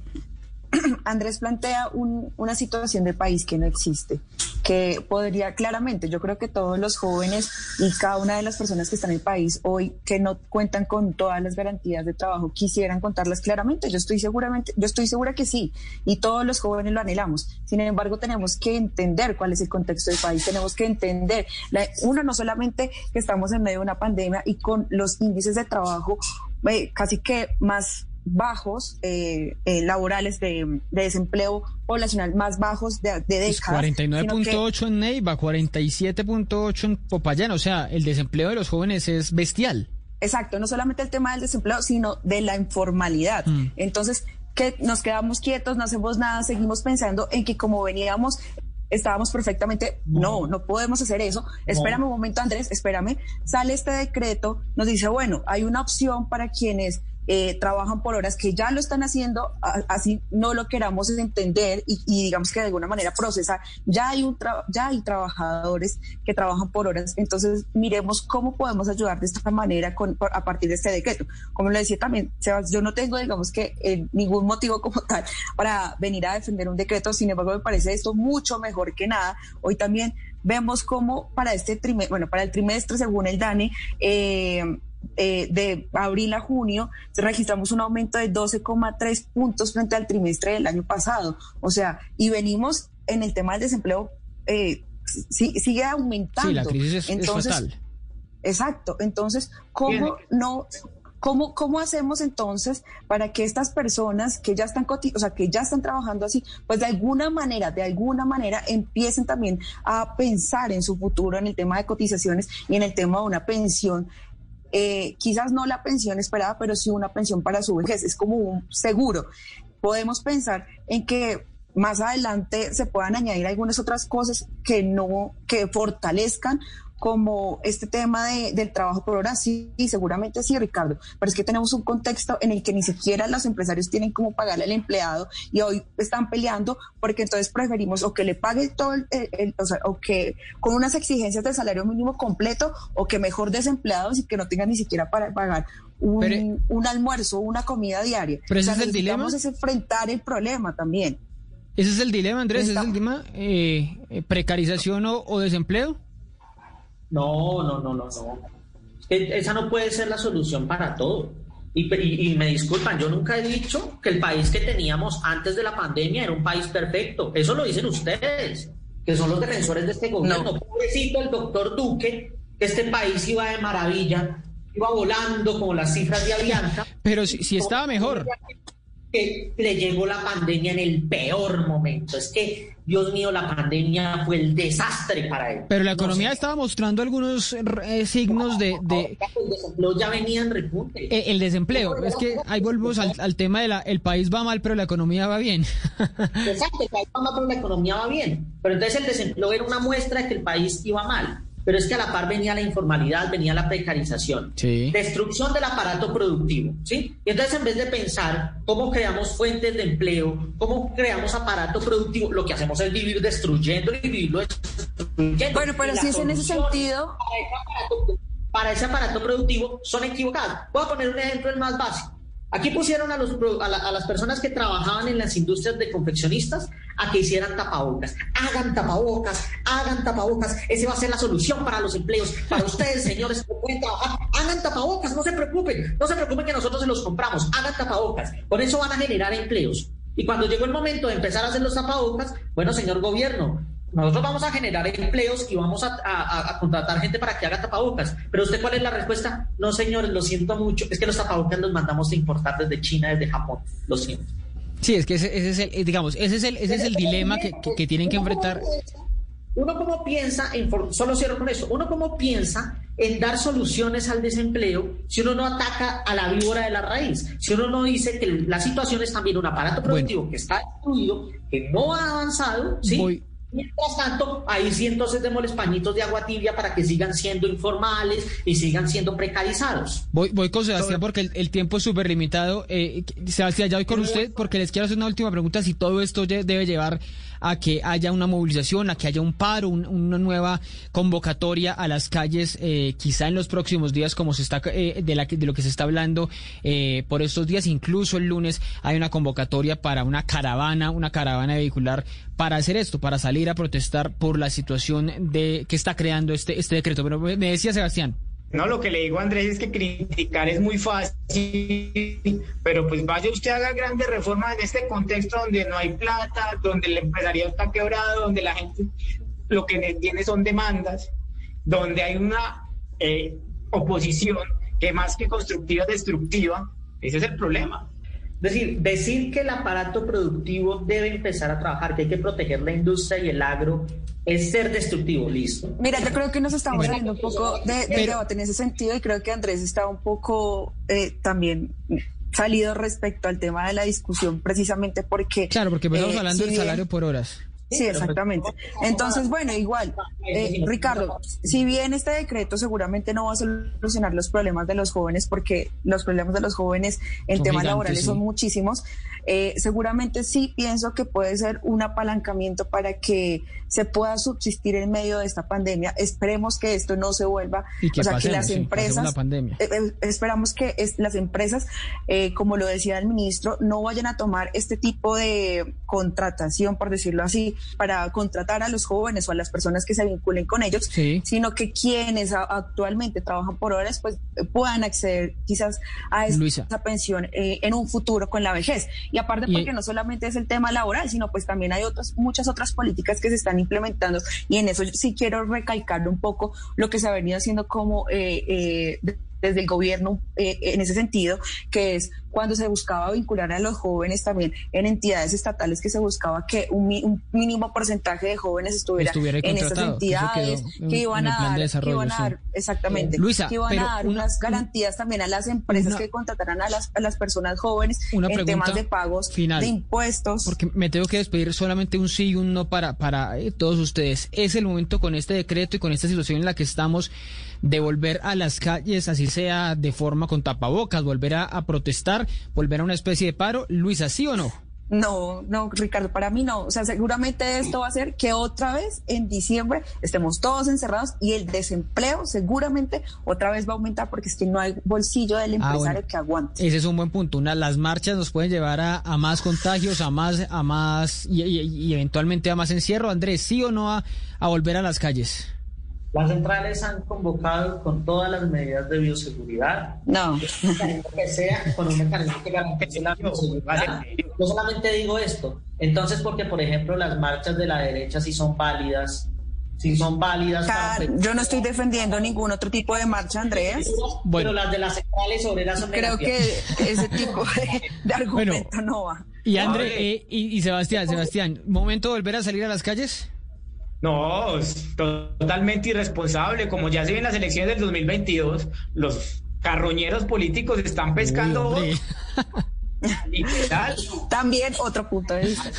Andrés plantea una situación de país que no existe, que podría claramente, yo creo que todos los jóvenes y cada una de las personas que están en el país hoy que no cuentan con todas las garantías de trabajo quisieran contarlas claramente. Yo estoy seguramente, yo estoy segura que sí, y todos los jóvenes lo anhelamos. Sin embargo, tenemos que entender cuál es el contexto del país, tenemos que entender, uno no solamente que estamos en medio de una pandemia y con los índices de trabajo eh, casi que más bajos eh, eh, laborales de, desempleo poblacional más bajos de, de décadas. 49.8 en Neiva, 47.8 en Popayán, o sea, el desempleo de los jóvenes es bestial. Exacto, no solamente el tema del desempleo, sino de la informalidad. Mm. Entonces, que nos quedamos quietos, no hacemos nada, seguimos pensando en que como veníamos estábamos perfectamente, no, no podemos hacer eso. Espérame un momento, Andrés, espérame. Sale este decreto, nos dice, bueno, hay una opción para quienes eh, trabajan por horas, que ya lo están haciendo, así no lo queramos entender y, digamos que de alguna manera procesar. Ya hay, un ya hay trabajadores que trabajan por horas, entonces miremos cómo podemos ayudar de esta manera con, a partir de este decreto. Como le decía también, Sebas, yo no tengo, digamos que eh, ningún motivo como tal para venir a defender un decreto, sin embargo me parece esto mucho mejor que nada. Hoy también vemos cómo para este trimestre, bueno, para el trimestre, según el DANE, eh, eh, de abril a junio registramos un aumento de 12,3 puntos frente al trimestre del año pasado. O sea, y venimos en el tema del desempleo, eh, sigue aumentando. Sí, la crisis es, fatal. Exacto. Entonces, ¿cómo no ¿Cómo, ¿Cómo hacemos entonces para que estas personas que ya están o sea, que ya están trabajando así, pues de alguna manera, de alguna manera empiecen también a pensar en su futuro en el tema de cotizaciones y en el tema de una pensión eh, quizás no la pensión esperada, pero sí una pensión para su vejez, es como un seguro. Podemos pensar en que más adelante se puedan añadir algunas otras cosas que no, que fortalezcan como este tema de, del trabajo por hora, sí, seguramente sí, Ricardo, pero es que tenemos un contexto en el que ni siquiera los empresarios tienen cómo pagarle al empleado y hoy están peleando porque entonces preferimos o que le pague todo el, o, sea, o que con unas exigencias de salario mínimo completo o que mejor desempleados y que no tengan ni siquiera para pagar un, un almuerzo, una comida diaria. Pero ese es el dilema. es enfrentar el problema también. Ese es el dilema, Andrés, ese es el dilema, eh, eh, precarización o desempleo. No, no, no, no, no. Esa no puede ser la solución para todo. Y, me disculpan, yo nunca he dicho que el país que teníamos antes de la pandemia era un país perfecto. Eso lo dicen ustedes, que son los defensores de este gobierno. Pobrecito el doctor Duque, que este país iba de maravilla, iba volando como las cifras de Avianca. Pero si, si estaba mejor que le llegó la pandemia en el peor momento. Es que, Dios mío, la pandemia fue el desastre para él. Pero la economía estaba mostrando algunos eh, signos de, El desempleo ya venía en repunte. Eh, el desempleo, es que ahí volvemos al, tema de la, el país va mal, pero la economía va bien. Exacto, el país va mal, pero la economía va bien. Pero entonces el desempleo era una muestra de que el país iba mal pero es que a la par venía la informalidad, venía la precarización, destrucción del aparato productivo, ¿sí? Y entonces en vez de pensar cómo creamos fuentes de empleo, cómo creamos aparato productivo, lo que hacemos es vivir destruyendo y vivirlo destruyendo. Bueno, pero si es en ese sentido... Para ese, aparato, productivo son equivocados. Voy a poner un ejemplo el más básico. Aquí pusieron a, los, a, las personas que trabajaban en las industrias de confeccionistas a que hicieran tapabocas. Hagan tapabocas, hagan tapabocas. Esa va a ser la solución para los empleos. Para ustedes, señores que pueden trabajar, hagan tapabocas, no se preocupen. No se preocupen que nosotros se los compramos. Hagan tapabocas. Con eso van a generar empleos. Y cuando llegó el momento de empezar a hacer los tapabocas, bueno, señor gobierno, nosotros vamos a generar empleos y vamos a, contratar gente para que haga tapabocas. Pero usted, ¿cuál es la respuesta? No, señores, lo siento mucho. Es que los tapabocas los mandamos a importar desde China, desde Japón. Lo siento. Sí, es que ese, es el, eh, digamos, ese es el, ese es el dilema que, que, tienen que enfrentar. Uno como piensa, en, solo cierro con eso, uno como piensa en dar soluciones al desempleo si uno no ataca a la víbora de la raíz, si uno no dice que la situación es también un aparato productivo que está destruido, que no ha avanzado, ¿sí? Mientras tanto, ahí sí entonces démosles pañitos de agua tibia para que sigan siendo informales y sigan siendo precarizados. Voy, voy con Sebastián porque el, tiempo es súper limitado. Eh, Sebastián, ya voy con usted porque les quiero hacer una última pregunta. Si todo esto debe llevar a que haya una movilización, a que haya un paro, una nueva convocatoria a las calles, eh, quizá en los próximos días, como se está eh, de, la, de lo que se está hablando eh, por estos días, incluso el lunes hay una convocatoria para una caravana, una caravana vehicular para hacer esto, para salir a protestar por la situación de que está creando este, este decreto. Pero me decía Sebastián. No, lo que le digo a Andrés es que criticar es muy fácil, pero pues vaya usted a haga grandes reformas en este contexto donde no hay plata, donde el empresariado está quebrado, donde la gente lo que tiene son demandas, donde hay una eh, oposición que más que constructiva es destructiva. Ese es el problema. Es decir, decir que el aparato productivo debe empezar a trabajar, que hay que proteger la industria y el agro, es ser destructivo, listo. Mira, yo creo que nos estamos saliendo un poco de, debate en ese sentido y creo que Andrés está un poco eh, también salido respecto al tema de la discusión, precisamente porque... Claro, porque estamos eh, hablando del salario por horas. Sí, exactamente. Entonces, bueno, igual, eh, Ricardo, si bien este decreto seguramente no va a solucionar los problemas de los jóvenes, porque los problemas de los jóvenes en Son temas gigantes, laborales sí. son muchísimos, eh, seguramente sí pienso que puede ser un apalancamiento para que se pueda subsistir en medio de esta pandemia. Esperemos que esto no se vuelva, Y que o sea, pasemos, que las empresas pandemia. eh, eh, esperamos que es- las empresas, eh, como lo decía el ministro, no vayan a tomar este tipo de contratación, por decirlo así, para contratar a los jóvenes o a las personas que se vinculen con ellos, Sí. sino que quienes actualmente trabajan por horas, pues puedan acceder quizás a esa Luisa. pensión eh, en un futuro con la vejez. Y aparte Y- porque no solamente es el tema laboral, sino pues también hay otras, muchas otras políticas que se están implementando y en eso sí quiero recalcar un poco lo que se ha venido haciendo como eh, eh, desde el gobierno eh, en ese sentido, que es cuando se buscaba vincular a los jóvenes también en entidades estatales, que se buscaba que un, un mínimo porcentaje de jóvenes estuviera, en estas entidades, que iban en a dar, que iban a sí. dar, exactamente, Luisa, que iban a dar una- unas garantías también a las empresas Una- que contratarán a las, a las personas jóvenes Una en temas de pagos, final. de impuestos. Porque me tengo que despedir solamente un sí y un no para, para eh, todos ustedes. Es el momento con este decreto y con esta situación en la que estamos de volver a las calles, así sea de forma con tapabocas, volver a, a protestar, volver a una especie de paro. Luisa, ¿sí o no? No, no, Ricardo, para mí no. O sea, seguramente esto va a hacer que otra vez en diciembre estemos todos encerrados y el desempleo seguramente otra vez va a aumentar porque es que no hay bolsillo del Ah, empresario bueno. que aguante. Ese es un buen punto. Una, las marchas nos pueden llevar a, a más contagios, a más, a más y, y- y eventualmente a más encierro. Andrés, ¿sí o no a, a volver a las calles? Las centrales han convocado con todas las medidas de bioseguridad. No. que sea, con un mecanismo que garantice la bioseguridad. No solamente digo esto. Entonces, porque, por ejemplo, las marchas de la derecha sí son válidas. Sí son válidas. para- yo no estoy defendiendo ningún otro tipo de marcha, Andrés. Pero las de las centrales obreras son Creo que ese tipo de, de argumento no va. Y André, eh, y, y Sebastián, Sebastián, ¿momento de volver a salir a las calles? No, es totalmente irresponsable. Como ya se ven las elecciones del 2022, los carroñeros políticos están pescando. Literal. También otro punto de vista.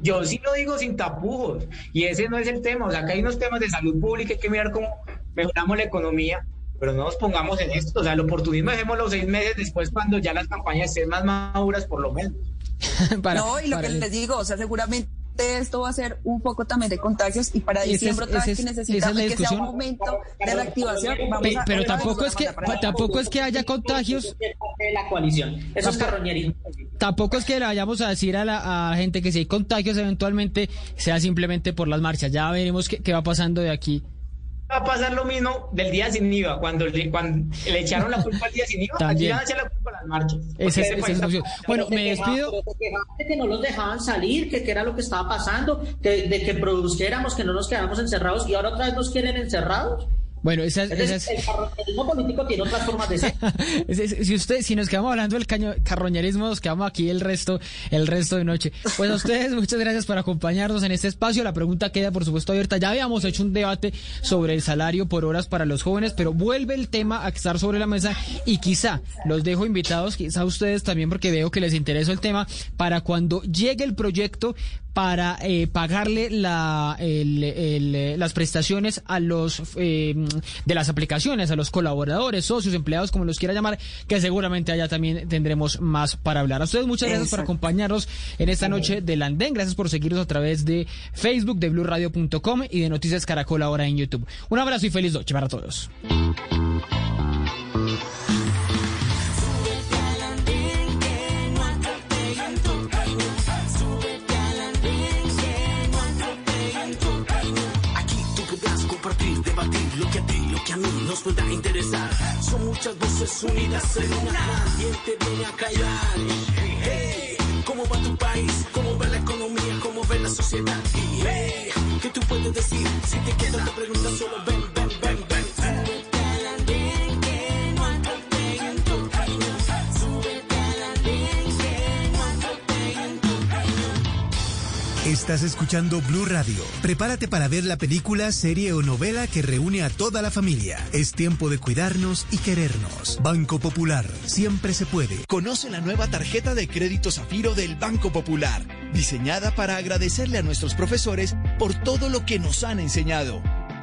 Yo sí lo digo sin tapujos. Y ese no es el tema. O sea, acá hay unos temas de salud pública, hay que mirar cómo mejoramos la economía. Pero no nos pongamos en esto. O sea, el oportunismo dejemos los seis meses después cuando ya las campañas estén más maduras, por lo menos. no, y lo que les digo, o sea, seguramente esto va a ser un poco también de contagios y para diciembre otra vez es- que es necesitamos sea un discusión. aumento de reactivación. Vamos Pe- a- pero tampoco es que tampoco es que haya contagios. de la coalición. Eso es carroñerismo. Tampoco es que le vayamos a decir a la a gente que si hay contagios eventualmente sea simplemente por las marchas. Ya veremos qué, qué va pasando de aquí. Va a pasar lo mismo del día sin IVA. Cuando le, cuando le echaron la culpa al día sin IVA, aquí También. van a echar la culpa a las marchas. Esa Porque es- esa es país la está- opción. Bueno, me despido. Quejaste que no los dejaban salir, que, que era lo que estaba pasando, que, de que produjéramos, que no nos quedáramos encerrados y ahora otra vez nos quieren encerrados. Bueno, esa, es- esa Entonces, es- el carroñerismo político tiene otras formas de ser. Si usted, si nos quedamos hablando del caño- carroñerismo, nos quedamos aquí el resto, el resto de noche. Pues a ustedes, muchas gracias por acompañarnos en este espacio. La pregunta queda, por supuesto, abierta. Ya habíamos hecho un debate sobre el salario por horas para los jóvenes, pero vuelve el tema a estar sobre la mesa y quizá los dejo invitados, quizá a ustedes también, porque veo que les interesa el tema, para cuando llegue el proyecto para eh, pagarle la, el- el, las prestaciones a los eh, de las aplicaciones, a los colaboradores, socios, empleados, como los quiera llamar, que seguramente allá también tendremos más para hablar. A ustedes muchas gracias por acompañarnos en esta noche del Andén. Gracias por seguirnos a través de Facebook, de blurradio.com y de Noticias Caracol ahora en YouTube. Un abrazo y feliz noche para todos. Nos pueda interesar. Son muchas voces unidas en una. ¿Quién te viene a callar? Hey, ¿cómo va tu país? ¿Cómo va la economía? ¿Cómo ve la sociedad? Hey, ¿qué tú puedes decir? Si te quedas te preguntas solo ven. Estás escuchando Blue Radio. Prepárate para ver la película, serie o novela que reúne a toda la familia. Es tiempo de cuidarnos y querernos. Banco Popular. Siempre se puede. Conoce la nueva tarjeta de crédito Zafiro del Banco Popular. diseñada para agradecerle a nuestros profesores por todo lo que nos han enseñado,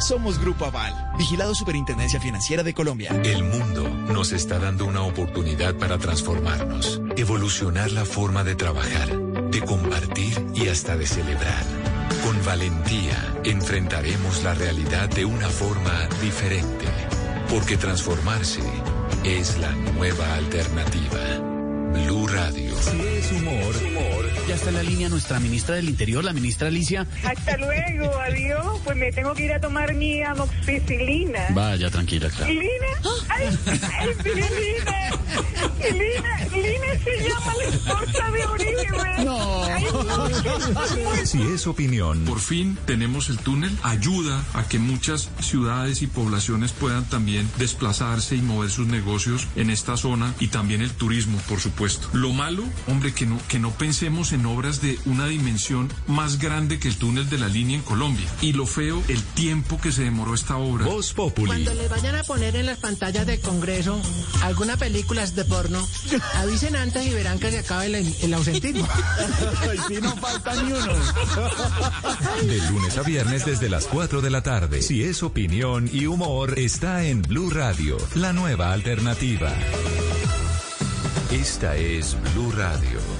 Somos Grupo Aval, vigilado Superintendencia Financiera de Colombia. El mundo nos está dando una oportunidad para transformarnos, evolucionar la forma de trabajar, de compartir y hasta de celebrar. Con valentía enfrentaremos la realidad de una forma diferente, porque transformarse es la nueva alternativa. Blue Radio. Si es humor, humor. Ya está en la línea nuestra ministra del Interior, la ministra Alicia. Hasta luego, adiós. Pues me tengo que ir a tomar mi amoxicilina. Vaya, tranquila, claro. ¿Lina? ¡Ay, ay, Lina! Lina, Lina se llama la esposa de Uribe. No. Ay, no. Si es opinión. Por fin tenemos el túnel. Ayuda a que muchas ciudades y poblaciones puedan también desplazarse y mover sus negocios en esta zona y también el turismo, por supuesto. Lo malo, hombre, que no, que no pensemos en obras de una dimensión más grande que el túnel de la línea en Colombia. Y lo feo, el tiempo que se demoró esta obra. Voz Populi. Cuando les vayan a poner en las pantallas del Congreso alguna película de porno, avisen antes y verán que se acaba el, el ausentismo. si no falta ni uno. De lunes a viernes desde las 4 de la tarde. Si es opinión y humor, está en Blue Radio, la nueva alternativa. Esta es Blue Radio.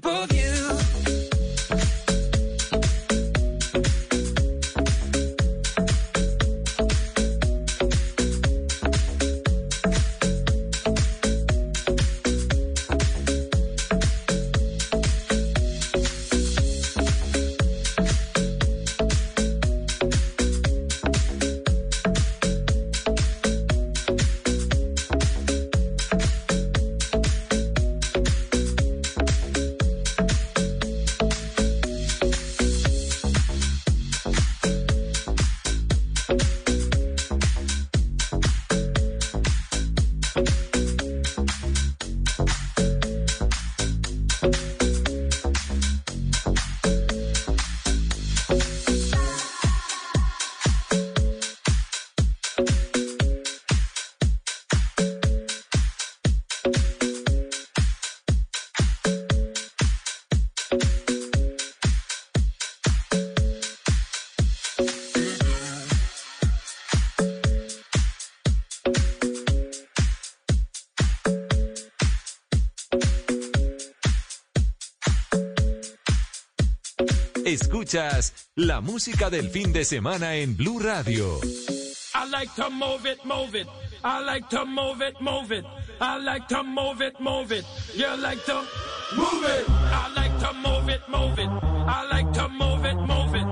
people Escuchas la música del fin de semana en Blue Radio. I like to move it, move it. I like to move it, move it. I like to move it, move it. You like to move it. I like to move it, move it. I like to move it, move it.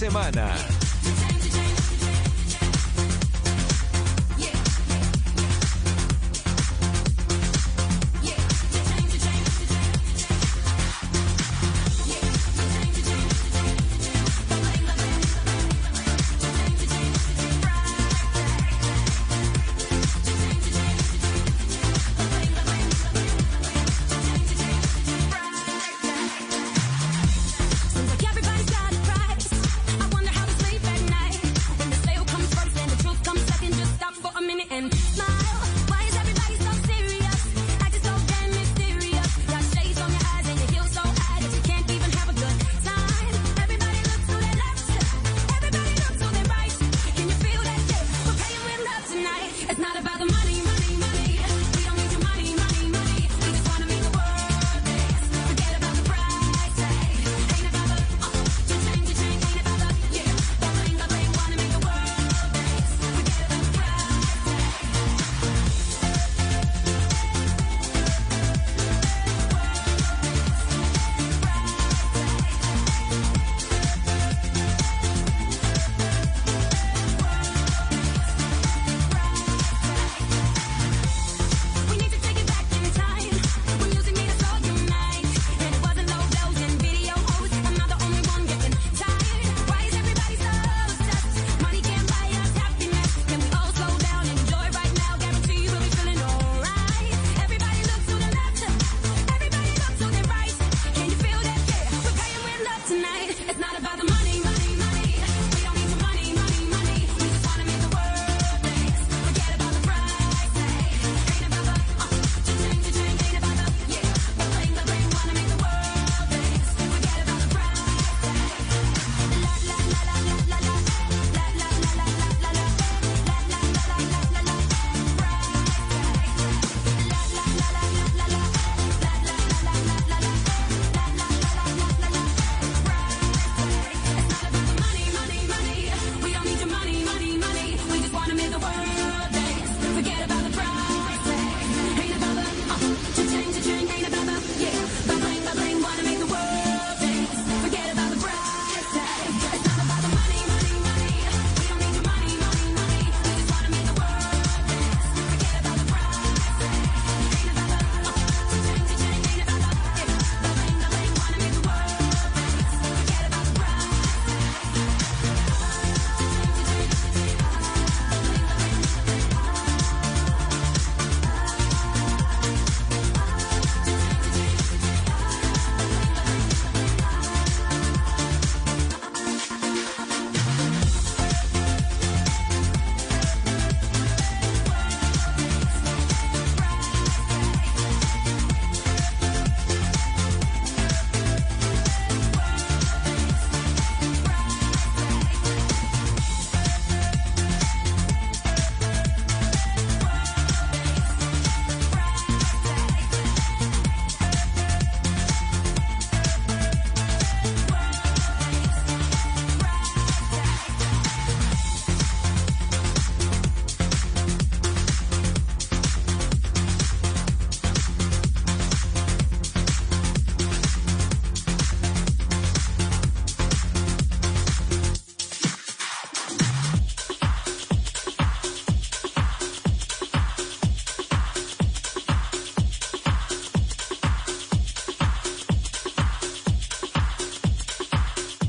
Semana.